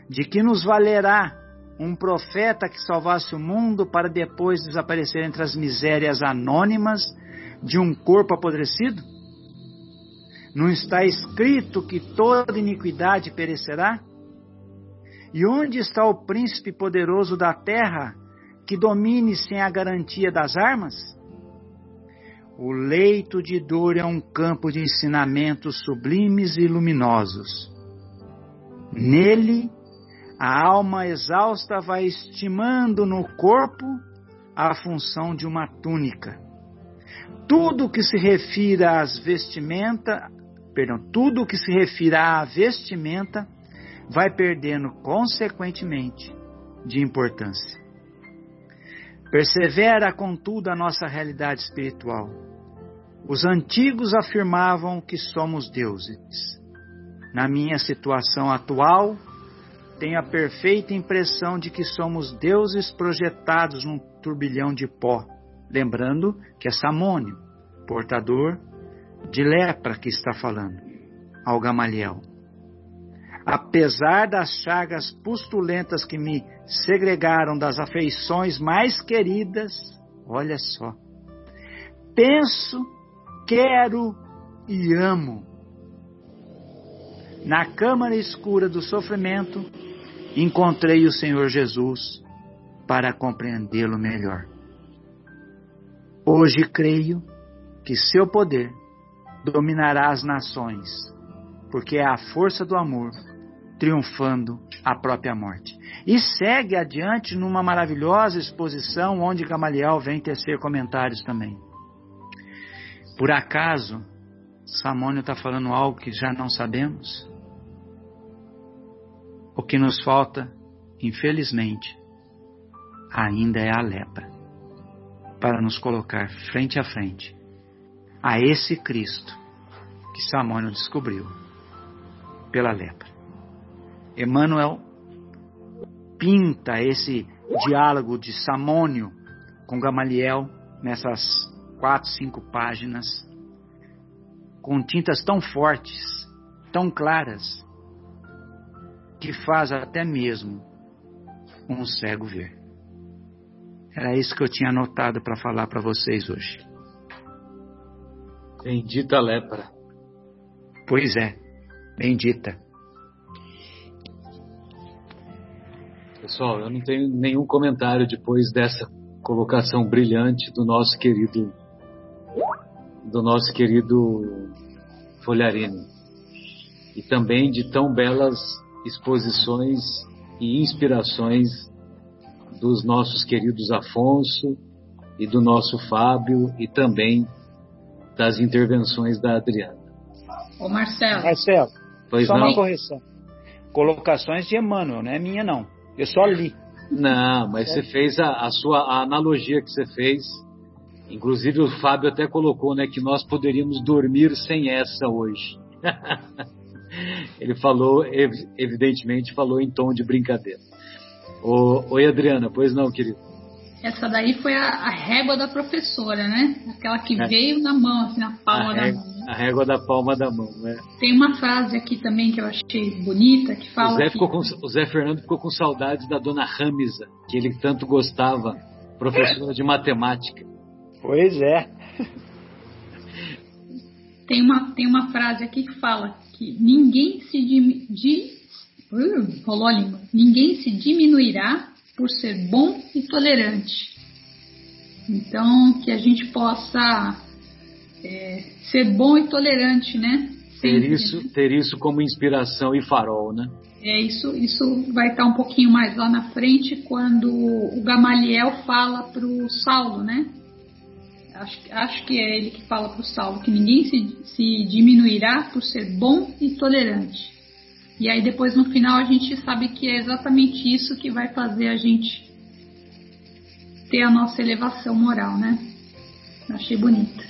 de que nos valerá um profeta que salvasse o mundo para depois desaparecer entre as misérias anônimas de um corpo apodrecido? Não está escrito que toda iniquidade perecerá? E onde está o príncipe poderoso da terra que domine sem a garantia das armas? O leito de dor é um campo de ensinamentos sublimes e luminosos. Nele a alma exausta vai estimando no corpo a função de uma túnica. Tudo que se refira às vestimenta, perdão, tudo que se refira à vestimenta vai perdendo consequentemente de importância. Persevera, contudo, a nossa realidade espiritual. Os antigos afirmavam que somos deuses. Na minha situação atual, tenho a perfeita impressão de que somos deuses projetados num turbilhão de pó. Lembrando que é Samônio, portador de lepra, que está falando ao Gamaliel. Apesar das chagas pustulentas que me segregaram das afeições mais queridas, olha só, penso, quero e amo. Na câmara escura do sofrimento, encontrei o Senhor Jesus para compreendê-lo melhor. Hoje creio que seu poder dominará as nações, porque é a força do amor triunfando a própria morte. E segue adiante numa maravilhosa exposição onde Gamaliel vem tecer comentários também. Por acaso, Samônio está falando algo que já não sabemos? O que nos falta, infelizmente, ainda é a lepra para nos colocar frente a frente a esse Cristo que Samônio descobriu pela lepra. Emmanuel pinta esse diálogo de Samônio com Gamaliel nessas quatro, cinco páginas, com tintas tão fortes, tão claras, que faz até mesmo um cego ver. Era isso que eu tinha anotado para falar para vocês hoje. Bendita lepra. Pois é, bendita. Pessoal, eu não tenho nenhum comentário depois dessa colocação brilhante do nosso querido do nosso querido Folharini e também de tão belas exposições e inspirações dos nossos queridos Afonso e do nosso Fábio e também das intervenções da Adriana. Ô Marcelo. Marcelo, Pois só não? uma correção. Colocações de Emmanuel, não é minha não. Eu só li. Não, mas você fez a, a sua a analogia que você fez. Inclusive o Fábio até colocou, né, que nós poderíamos dormir sem essa hoje. Ele falou, ev- evidentemente, falou em tom de brincadeira. Ô, oi, Adriana, pois não, querido? Essa daí foi a, a régua da professora, né? Aquela que É. veio na mão, assim, na palma A da régua, mão. A régua da palma da mão, né? Tem uma frase aqui também que eu achei bonita, que O fala Zé, que... ficou com, o Zé Fernando ficou com saudades da dona Ramisa, que ele tanto gostava, professora de matemática. Pois é. Tem uma, tem uma frase aqui que fala que ninguém se di, uh, rolou a língua. Ninguém se diminuirá por ser bom e tolerante. Então, que a gente possa é, ser bom e tolerante, né? Ter isso, ter isso como inspiração e farol, né? É, isso, isso vai estar um pouquinho mais lá na frente quando o Gamaliel fala para o Saulo, né? Acho, acho que é ele que fala para o Saulo que ninguém se, se diminuirá por ser bom e tolerante. E aí depois no final a gente sabe que é exatamente isso que vai fazer a gente ter a nossa elevação moral, né? Achei bonita.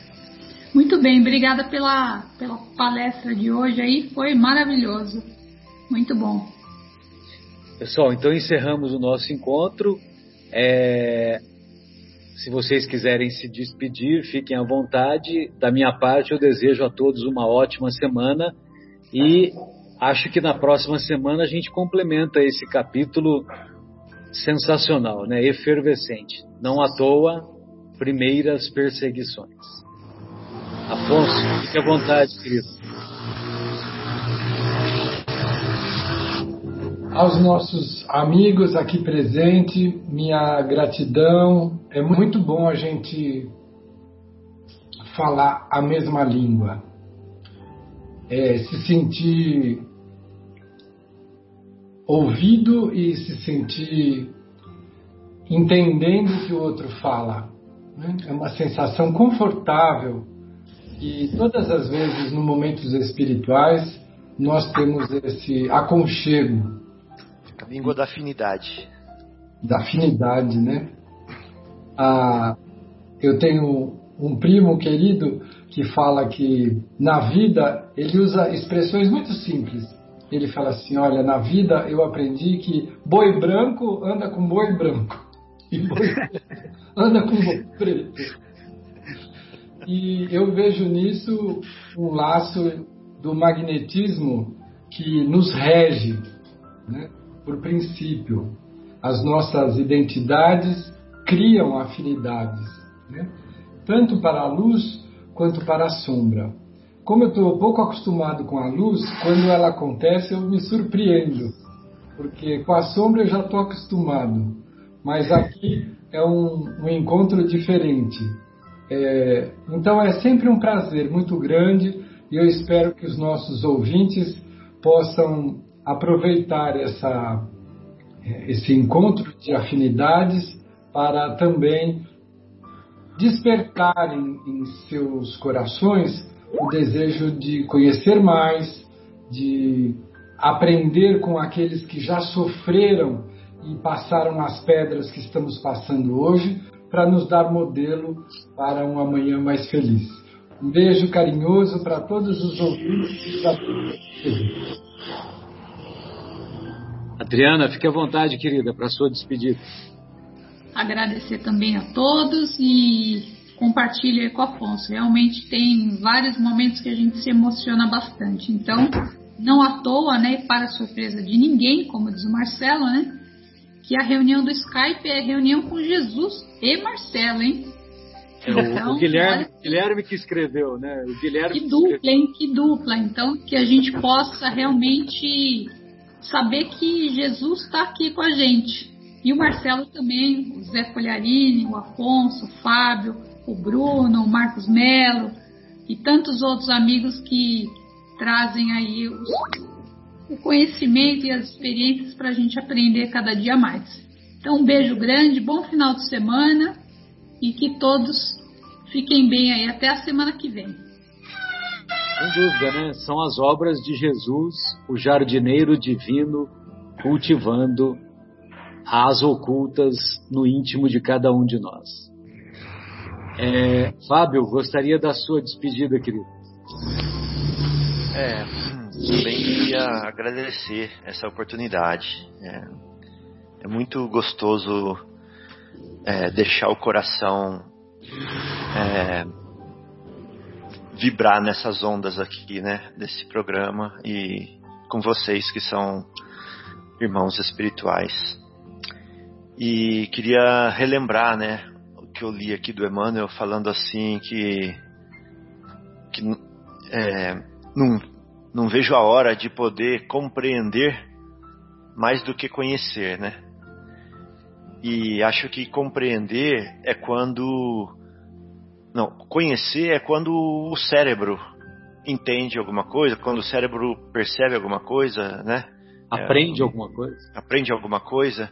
Muito bem, obrigada pela, pela palestra de hoje aí, foi maravilhoso. Muito bom. Pessoal, então encerramos o nosso encontro. É, Se vocês quiserem se despedir, fiquem à vontade. Da minha parte, eu desejo a todos uma ótima semana e acho que na próxima semana a gente complementa esse capítulo sensacional, né? Efervescente. Não à toa, primeiras perseguições. Afonso, fique à vontade, querido. Aos nossos amigos aqui presentes, minha gratidão. É muito bom a gente falar a mesma língua, é, se sentir ouvido e se sentir entendendo o que o outro fala. né? É uma sensação confortável e todas as vezes, nos momentos espirituais, nós temos esse aconchego A língua da afinidade. da afinidade, né? Ah, eu tenho um primo querido que fala que na vida ele usa expressões muito simples. Ele fala assim: Olha, na vida eu aprendi que boi branco anda com boi branco e boi anda com boi preto. E eu vejo nisso um laço do magnetismo que nos rege né, por princípio. As nossas identidades criam afinidades, né, tanto para a luz quanto para a sombra. Como eu estou pouco acostumado com a luz, quando ela acontece eu me surpreendo, porque com a sombra eu já estou acostumado, mas aqui é um, um encontro diferente. É, então é sempre um prazer muito grande e eu espero que os nossos ouvintes possam aproveitar essa, esse encontro de afinidades para também despertar em, em seus corações o desejo de conhecer mais, de aprender com aqueles que já sofreram e passaram as pedras que estamos passando hoje, para nos dar modelo para um amanhã mais feliz. Um beijo carinhoso para todos os ouvintes da Adriana, fique à vontade, querida, para a sua despedida. Agradecer também a todos e compartilhe com o Afonso. Realmente tem vários momentos que a gente se emociona bastante. Então, não à toa, né, para surpresa de ninguém, como diz o Marcelo, né, que a reunião do Skype é reunião com Jesus e Marcelo, hein? É, o, então, o Guilherme, Guilherme que escreveu, né? O Guilherme que dupla, hein? Que dupla. Então, que a gente possa realmente saber que Jesus está aqui com a gente. E o Marcelo também, o Zé Folharini, o Afonso, o Fábio, o Bruno, o Marcos Melo e tantos outros amigos que trazem aí os, o conhecimento e as experiências para a gente aprender cada dia mais. Então, um beijo grande, bom final de semana e que todos fiquem bem aí até a semana que vem. Sem dúvida, né? São as obras de Jesus, o jardineiro divino, cultivando as ocultas no íntimo de cada um de nós. É, Fábio, gostaria da sua despedida, querido. É, também queria agradecer essa oportunidade. É, é muito gostoso é, deixar o coração é, vibrar nessas ondas aqui, né, desse programa e com vocês que são irmãos espirituais. E queria relembrar, né, o que eu li aqui do Emmanuel falando assim que que é, não, não vejo a hora de poder compreender mais do que conhecer, né? E acho que compreender é quando. Não, conhecer é quando o cérebro entende alguma coisa, quando o cérebro percebe alguma coisa, né? Aprende é, alguma coisa. Aprende alguma coisa.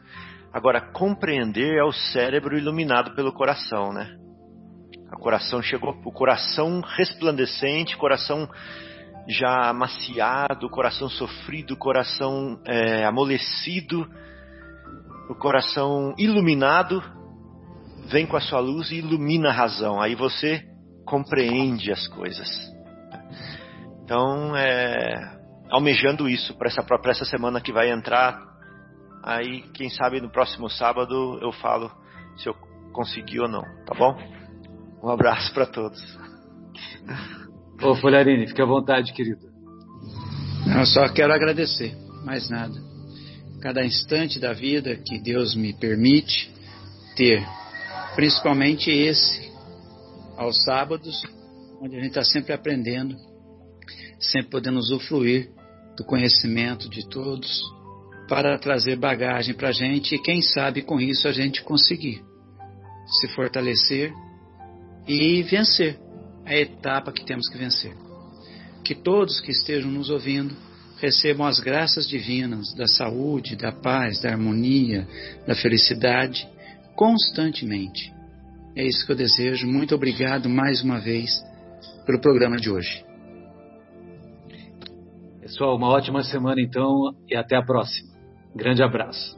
Agora, compreender é o cérebro iluminado pelo coração, né? O coração chegou, o coração resplandecente, coração já amaciado, coração sofrido, coração é, amolecido o coração iluminado vem com a sua luz e ilumina a razão. Aí você compreende as coisas. Então, é, almejando isso para essa essa semana que vai entrar, aí quem sabe no próximo sábado eu falo se eu consegui ou não, tá bom? Um abraço para todos. Ô Folharini, fique à vontade, querido. Eu só quero agradecer, mais nada cada instante da vida que Deus me permite ter, principalmente esse, aos sábados, onde a gente está sempre aprendendo, sempre podendo usufruir do conhecimento de todos para trazer bagagem para a gente e quem sabe com isso a gente conseguir se fortalecer e vencer a etapa que temos que vencer. Que todos que estejam nos ouvindo recebam as graças divinas da saúde, da paz, da harmonia, da felicidade constantemente. É isso que eu desejo. Muito obrigado mais uma vez pelo programa de hoje. Pessoal, uma ótima semana então e até a próxima. Grande abraço.